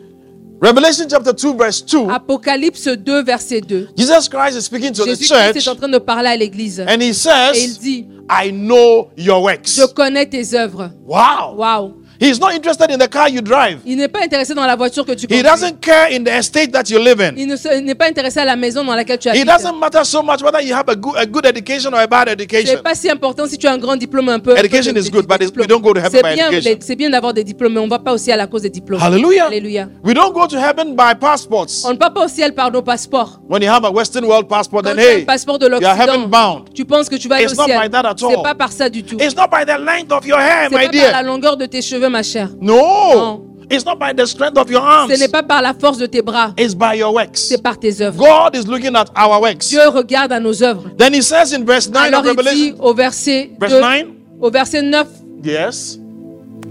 Revelation chapter 2, verse 2, Apocalypse 2, verset 2. Jesus Christ is speaking to the Jésus-Christ church est en train de parler à l'église. and he Et il says, dit, I know your works. je connais tes œuvres. Wow. Waouh. He's not interested in the car you drive. Il n'est pas intéressé dans la voiture que tu He conduis. doesn't care in the estate that you live in. Il n'est pas intéressé à la maison dans laquelle tu It habites. doesn't matter so much whether you have a good, a good education or a bad C'est education. pas si important si tu as un grand diplôme un peu. Education de- is good, but it's- we don't go to heaven C'est by bien, education. c'est bien d'avoir des diplômes, mais on ne va pas au ciel à cause des diplômes. Hallelujah. Alléluia. We don't go to heaven by passports. On ne va pas au ciel par nos passeports. When you have a Western world passport, Quand then tu as un hey, passeport de you are heaven l'Occident, bound. tu penses que tu vas aller It's au not ciel. by that at C'est all. pas par ça du tout. It's not by the length of your hair, C'est my pas par la dear. longueur de tes cheveux, ma. No. It's not by the strength of your arms. Ce n'est pas par la force de tes bras. It's by your works. C'est par tes œuvres. God is looking at our works. Dieu regarde à nos œuvres. Then he says in verse 9 Alors of il dit au verset Verse 2, 9? au verset 9, Yes.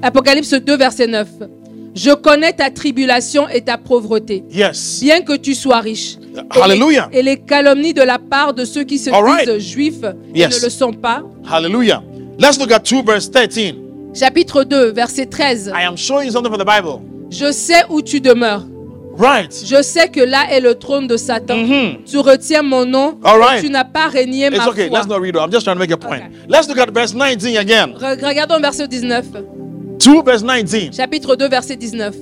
Apocalypse 2, verset 9. Je connais ta tribulation et ta pauvreté, Yes. bien que tu sois riche. Et Hallelujah. les- Et les calomnies de la part de ceux qui se All right. disent juifs et ne le sont pas. Hallelujah. Let's look at 2 verse 13. Chapitre 2, verset 13. I am showing you something from the Bible. Je sais où tu demeures. Right. Je sais que là est le trône de Satan. Mhm. Tu retiens mon nom All et right. tu n'as pas régné It's ma okay. foi. Let's not read it. I'm just trying to make a point. Okay. Let's look at verse 19 again. Re- Regardons verset 19. 2 verse 19. Chapitre 2, verset 19.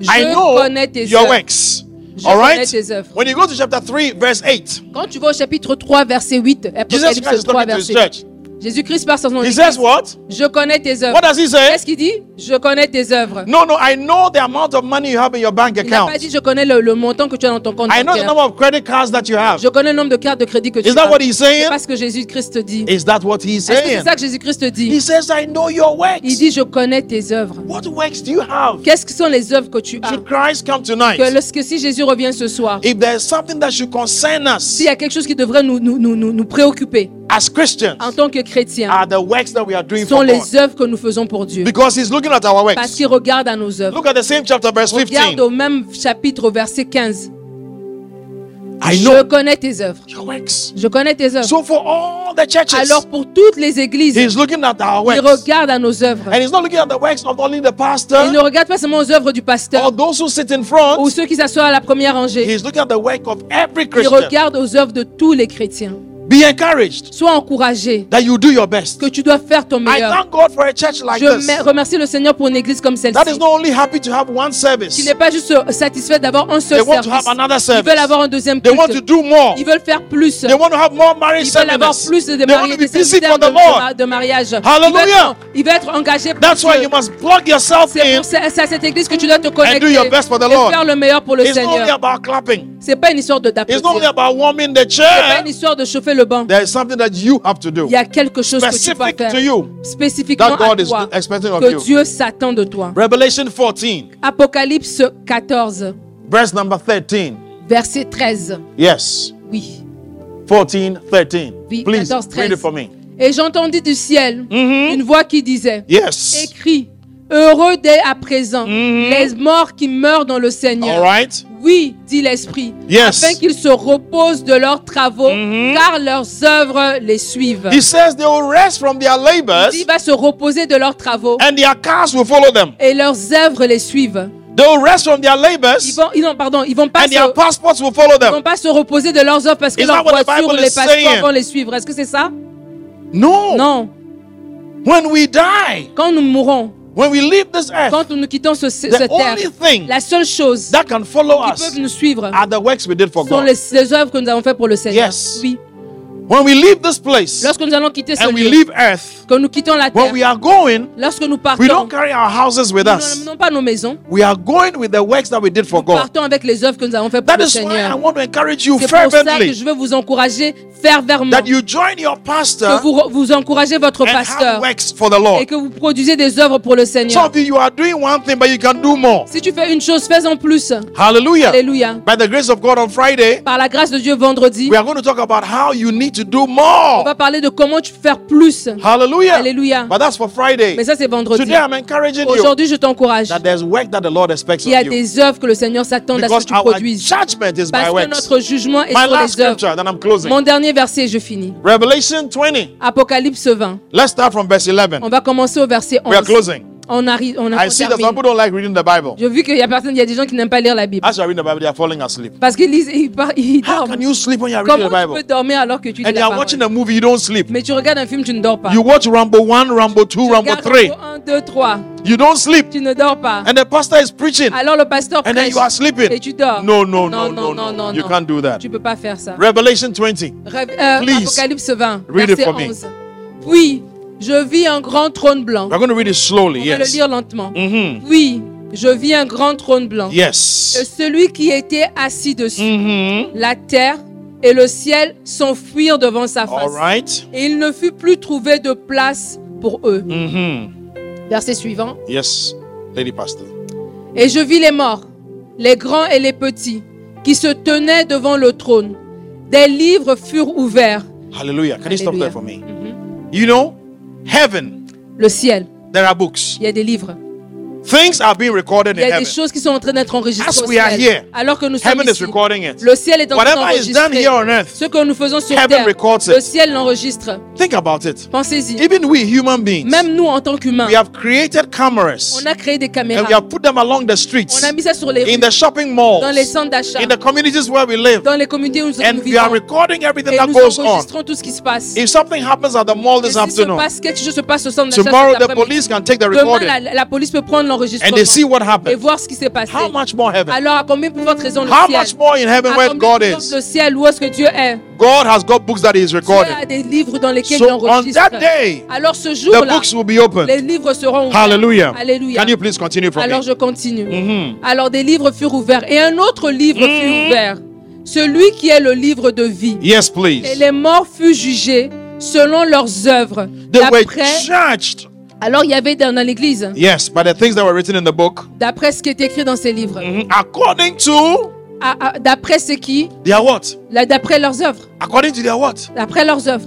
Je I know connais tes your œuvres. works. Je All connais right? tes œuvres. When you go to chapter 3 verse 8, Quand tu vas au chapitre 3, verset 8, Jesus Apocalypse Christ is 3, talking to his verset 8. Jésus-Christ par son nom. He says what? Je connais tes œuvres. What does he say? Qu'est-ce qu'il dit? Je connais tes œuvres. No, no, I know the amount of money you have in your bank Il n'a account. pas dit je connais le, le montant que tu as dans ton compte I know the number of credit cards that you have. Je connais le nombre de cartes de crédit que tu Is that as. what he's C'est saying? pas ce que Jésus-Christ dit. Is that what he's que c'est saying? ça que Jésus-Christ He dit says, I know your Il works. dit je connais tes œuvres. What works do you have? Qu'est-ce que sont les œuvres que tu as? Should Christ come que, tonight? lorsque si Jésus revient ce soir, If there's something that should concern us s'il y a quelque chose qui devrait nous, nous, nous, nous, nous préoccuper as Christians, en tant que chrétiens, are the works that we are doing sont for les œuvres que nous faisons pour Dieu. Because he's looking at our Parce works. qu'il regarde à nos œuvres. Look at the same chapter, verse Regarde 15. au même chapitre, verset 15. I Je connais tes œuvres. your works. Je connais tes œuvres. So for all the churches, Alors pour toutes les églises, he's looking at our il regarde à nos œuvres. And he's not looking at the works of only the Il ne regarde pas seulement aux œuvres du or pasteur those who sit in ou ceux qui s'assoient à la première rangée. He's looking at the work of every Il regarde aux œuvres de tous les chrétiens. Be encouraged Sois encouragé that you do your best. que tu dois faire ton I meilleur. thank God for a church like Je this. remercie le Seigneur pour une église comme That is celle-ci. not only happy to have one service. Qui n'est pas juste satisfait d'avoir un They seul want to service. have another Ils service. veulent avoir un deuxième They want to do more. Ils veulent faire plus. They want to have more marriage Ils veulent avoir plus de They want mariages, de, de mariage. Ils Hallelujah. veulent être- Ils veulent être engagés That's why you must plug yourself C'est in. à cette église que tu dois te connecter do your best for the et Lord. faire le meilleur pour le It's not only Seigneur. C'est pas une histoire de d'applaudir. C'est pas une histoire de chauffer le banc. There is something that you have to do. Il y a quelque chose que tu Specific dois to faire you. spécifiquement That à God is toi expecting of que you. Dieu s'attend de toi. Revelation 14, Apocalypse 14, verse number 13. verset 13. Yes. Oui. 14, 13. Oui, Please 14, read 13. it for me. Et j'entendis du ciel Mhm. une voix qui disait Yes. Écris, Heureux dès à présent les morts qui meurent dans le Seigneur. All right? Oui, dit l'Esprit, Yes. afin qu'ils se reposent de leurs travaux, Mhm. car leurs œuvres les suivent. He says they will rest from their labors Il va se reposer de leurs travaux and their cars will follow them. et leurs œuvres les suivent. They will rest from their Ils vont, ils, non, pardon, ils vont pas and se, their passports will follow ils vont them. pas se reposer de leurs œuvres parce que leurs voitures les passeports saying? vont les suivre. Est-ce que c'est ça? No. Non. When we die, Quand nous mourrons, when we leave this earth, quand nous quittons ce, cette terre, only thing la seule chose that can follow qui us peut nous suivre are the works we did for sont God. les, les œuvres que nous avons fait pour le Seigneur. Yes. Oui. When we leave this place Lorsque nous allons quitter ce and we lieu, leave earth, que nous quittons la terre, when we are going, lorsque nous we partons, don't carry our houses with nous us. n'emmenons pas nos maisons, We are going with the works that we did for nous God. partons avec les œuvres que nous avons fait pour That le is why I Seigneur. want to encourage you C'est pour ça que fervently je veux vous encourager fervemment, that you join your que pastor vous, vous encouragez votre and have pasteur works for the Lord. et que vous produisez des œuvres pour le Some Seigneur. of you, you are doing one thing, but you can do more. Si tu fais une chose, fais en plus. Hallelujah. Alléluia. By the grace of God on Friday, Par la grâce de Dieu, vendredi, we are going to talk about how you need to do on more. va parler de comment tu peux faire plus. Hallelujah. Alléluia. But that's for Friday. Mais ça, c'est vendredi. Today, I'm encouraging you Aujourd'hui, je t'encourage. that there's work that the Lord expects Il y a des œuvres que le Seigneur s'attend à ce que tu produises. judgment is by Parce que works. notre jugement est My sur last les œuvres. scripture, then I'm closing. Mon dernier verset, je finis. Revelation 20. Apocalypse 20. Let's start from verse 11. On va commencer au verset We are 11. closing. On arrive, on, a, I see that some people don't like reading the Bible. J'ai vu qu'il y a personne, il y a des gens qui n'aiment pas lire la Bible. As you are reading the Bible, they are falling asleep. Parce qu'ils lisent, ils, ils How dorment. can you sleep when you are reading Comment the tu peux Bible? dormir alors que tu lis And watching a movie, you don't sleep. Mais tu regardes un film, tu ne dors pas. You watch Rambo 1, Rambo 2, Rambo Regarde 3. 1, 2, 3. You don't sleep. Tu ne dors pas. And the pastor is preaching. Alors le pasteur And then prêche you are sleeping. et tu dors. No, no, no, non, no, non, non, no. You non. can't do that. Tu peux pas faire ça. Revelation 20. Rêve- euh, Please, Apocalypse 20, read it for me. 11. Je vis un grand trône blanc. We're going to read it slowly. On va le lire lentement. Mm-hmm. Oui, je vis un grand trône blanc. Et celui qui était assis dessus, Mm-hmm. la terre et le ciel s'enfuirent devant sa All face. right. Et il ne fut plus trouvé de place pour eux. Mm-hmm. Verset suivant. Yes, Lady Pastor. Et je vis les morts, les grands et les petits, qui se tenaient devant le trône. Des livres furent ouverts. Hallelujah. Can you stop there for me? You know, heaven, Le ciel, there are books. il y a des livres. Things are being recorded Il y in a des heaven. choses qui sont en train d'être enregistrées As au we are ciel. here, Alors que nous sommes Heaven is ici. recording it. Le ciel est en train Whatever is done d'enregistrer. here on earth, Ce que nous faisons sur Heaven terre, records le it. ciel l'enregistre. Think about it. Pensez-y. Even we human beings, Même nous, en tant qu'humains, we have created cameras on a créé des and caméras. we have put them along the streets, On a mis ça sur les in rues, the shopping malls, dans les centres d'achat, in the communities where we live, dans les communautés où nous and nous we are vivons. recording everything Et that nous goes on. enregistrons tout ce qui se passe. If something happens at the mall Et this si se afternoon, passe, quelque chose se passe au centre d'achat tomorrow cet the après-midi, police can take the demain, recording la, la police peut prendre and l'enregistrement they see what et happened. voir ce qui s'est passé. How much more heaven? Alors, à combien plus forte raison le How ciel? much more in heaven À where God is? le ciel? Où est-ce que Dieu est? God has got books that He is Dieu recording. a des livres dans lesquels So il on enregistre. that day, Alors ce the jour-là, books will be open. les livres seront ouverts. Hallelujah. Alléluia. Can you please continue from Alors me? je continue. Mhm. Alors des livres furent ouverts et un autre livre Mhm. fut ouvert, celui qui est le livre de vie. Yes, Et please. les morts furent jugés selon leurs œuvres. They were judged. Alors il y avait dans, dans l'église, Yes, by the things that were written in the book, d'après ce qui est écrit dans ces livres, Mhm. according to à- à- d'après ce qui, their what? d'après leurs œuvres, According to their what? d'après leurs œuvres.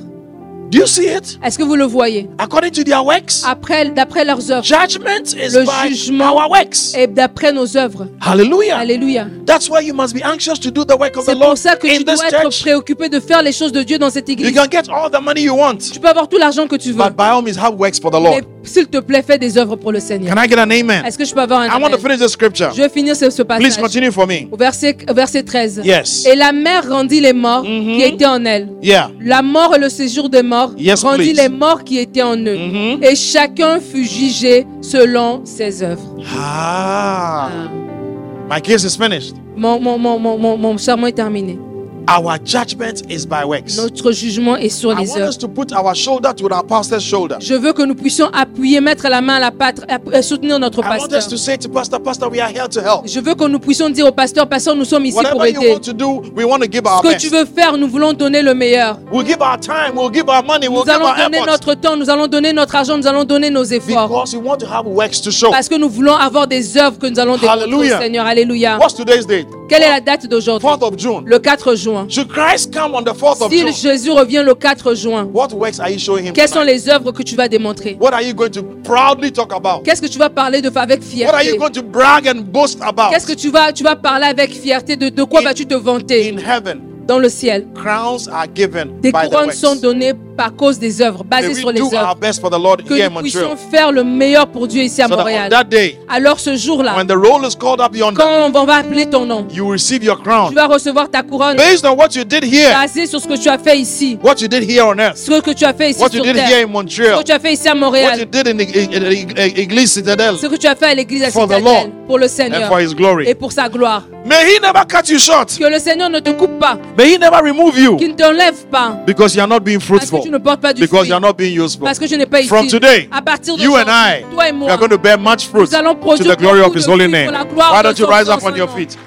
Do you see it? Est-ce que vous le voyez? According to their works? Après, d'après leurs œuvres Judgment is Le by jugement our works. et d'après nos œuvres. Hallelujah. Alléluia. That's why you must be anxious to do the work of the C'est Lord pour ça que tu dois être church. préoccupé de faire les choses de Dieu dans cette You église. can get all the money you want, Tu peux avoir tout l'argent que tu veux. but by all means have works for the Mais Lord. S'il te plaît, fais des œuvres pour le Seigneur. Can I get an amen? Est-ce que je peux avoir un I want to amen? finish this scripture. Je vais finir ce, ce Please passage. continue for me. Au verset, au verset 13. Yes. Et la mer rendit les morts Mhm. qui étaient en elle. Yeah. La mort et le séjour des morts Yes, rendit please. les morts qui étaient en eux. Mhm. Et chacun fut jugé selon ses œuvres. Ah. Ah. My case is finished. Mon, mon, mon, mon, mon, mon serment est terminé. Our judgment is by works. Notre jugement est sur les œuvres. Je veux que nous puissions appuyer, mettre la main à la pâte, euh, soutenir notre pasteur. Je veux que nous puissions dire au pasteur, pasteur, nous sommes ici pour Whatever aider. want to do, we want to give our Ce que tu veux faire, nous voulons donner le meilleur. We'll give our time, we'll give our money, we'll Nous give allons our donner notre temps, nous allons donner notre argent, nous allons donner nos efforts. Because we want to have works to show. Parce que nous voulons avoir des œuvres que nous allons démontrer. Seigneur. Alléluia. What's today's date? Quelle est la date d'aujourd'hui? 4th of June. Le 4 juin. Should Christ come on the 4th of Si? Jésus revient le 4 juin, What works are you showing him? quelles sont les œuvres que tu vas démontrer? What are you going to proudly talk about? Qu'est-ce que tu vas parler de, avec What are you fierté going to brag and boast about? Qu'est-ce que tu vas, tu vas parler avec fierté De, de quoi vas-tu te vanter? dans le ciel Des couronnes sont données par cause des œuvres, we sur les œuvres. Que nous puissions faire le meilleur pour Dieu ici à Montréal. Alors ce jour-là, when the roll is called up yonder, quand on va appeler ton nom, you will receive your tu crown vas recevoir ta couronne. Based on what you did here, basée sur ce que tu as fait ici, ce que tu as fait ici sur terre, in ce Montreal, que tu as fait ici à Montréal, ce que tu as fait à l'église à For the Citadelle pour le Seigneur. et pour sa gloire. May He never cut you short. Que le Seigneur ne te coupe pas, May He never remove you qu'il ne t'enlève pas, because you are not being parce que fruitful, tu ne portes pas du because fruit, you are not being useful. parce que je n'ai pas. From today, à partir de you and I toi et we are going to bear much fruit nous allons to produire the glory of beaucoup His de holy fruits name. pour la gloire Why de don't you son rise up on your feet?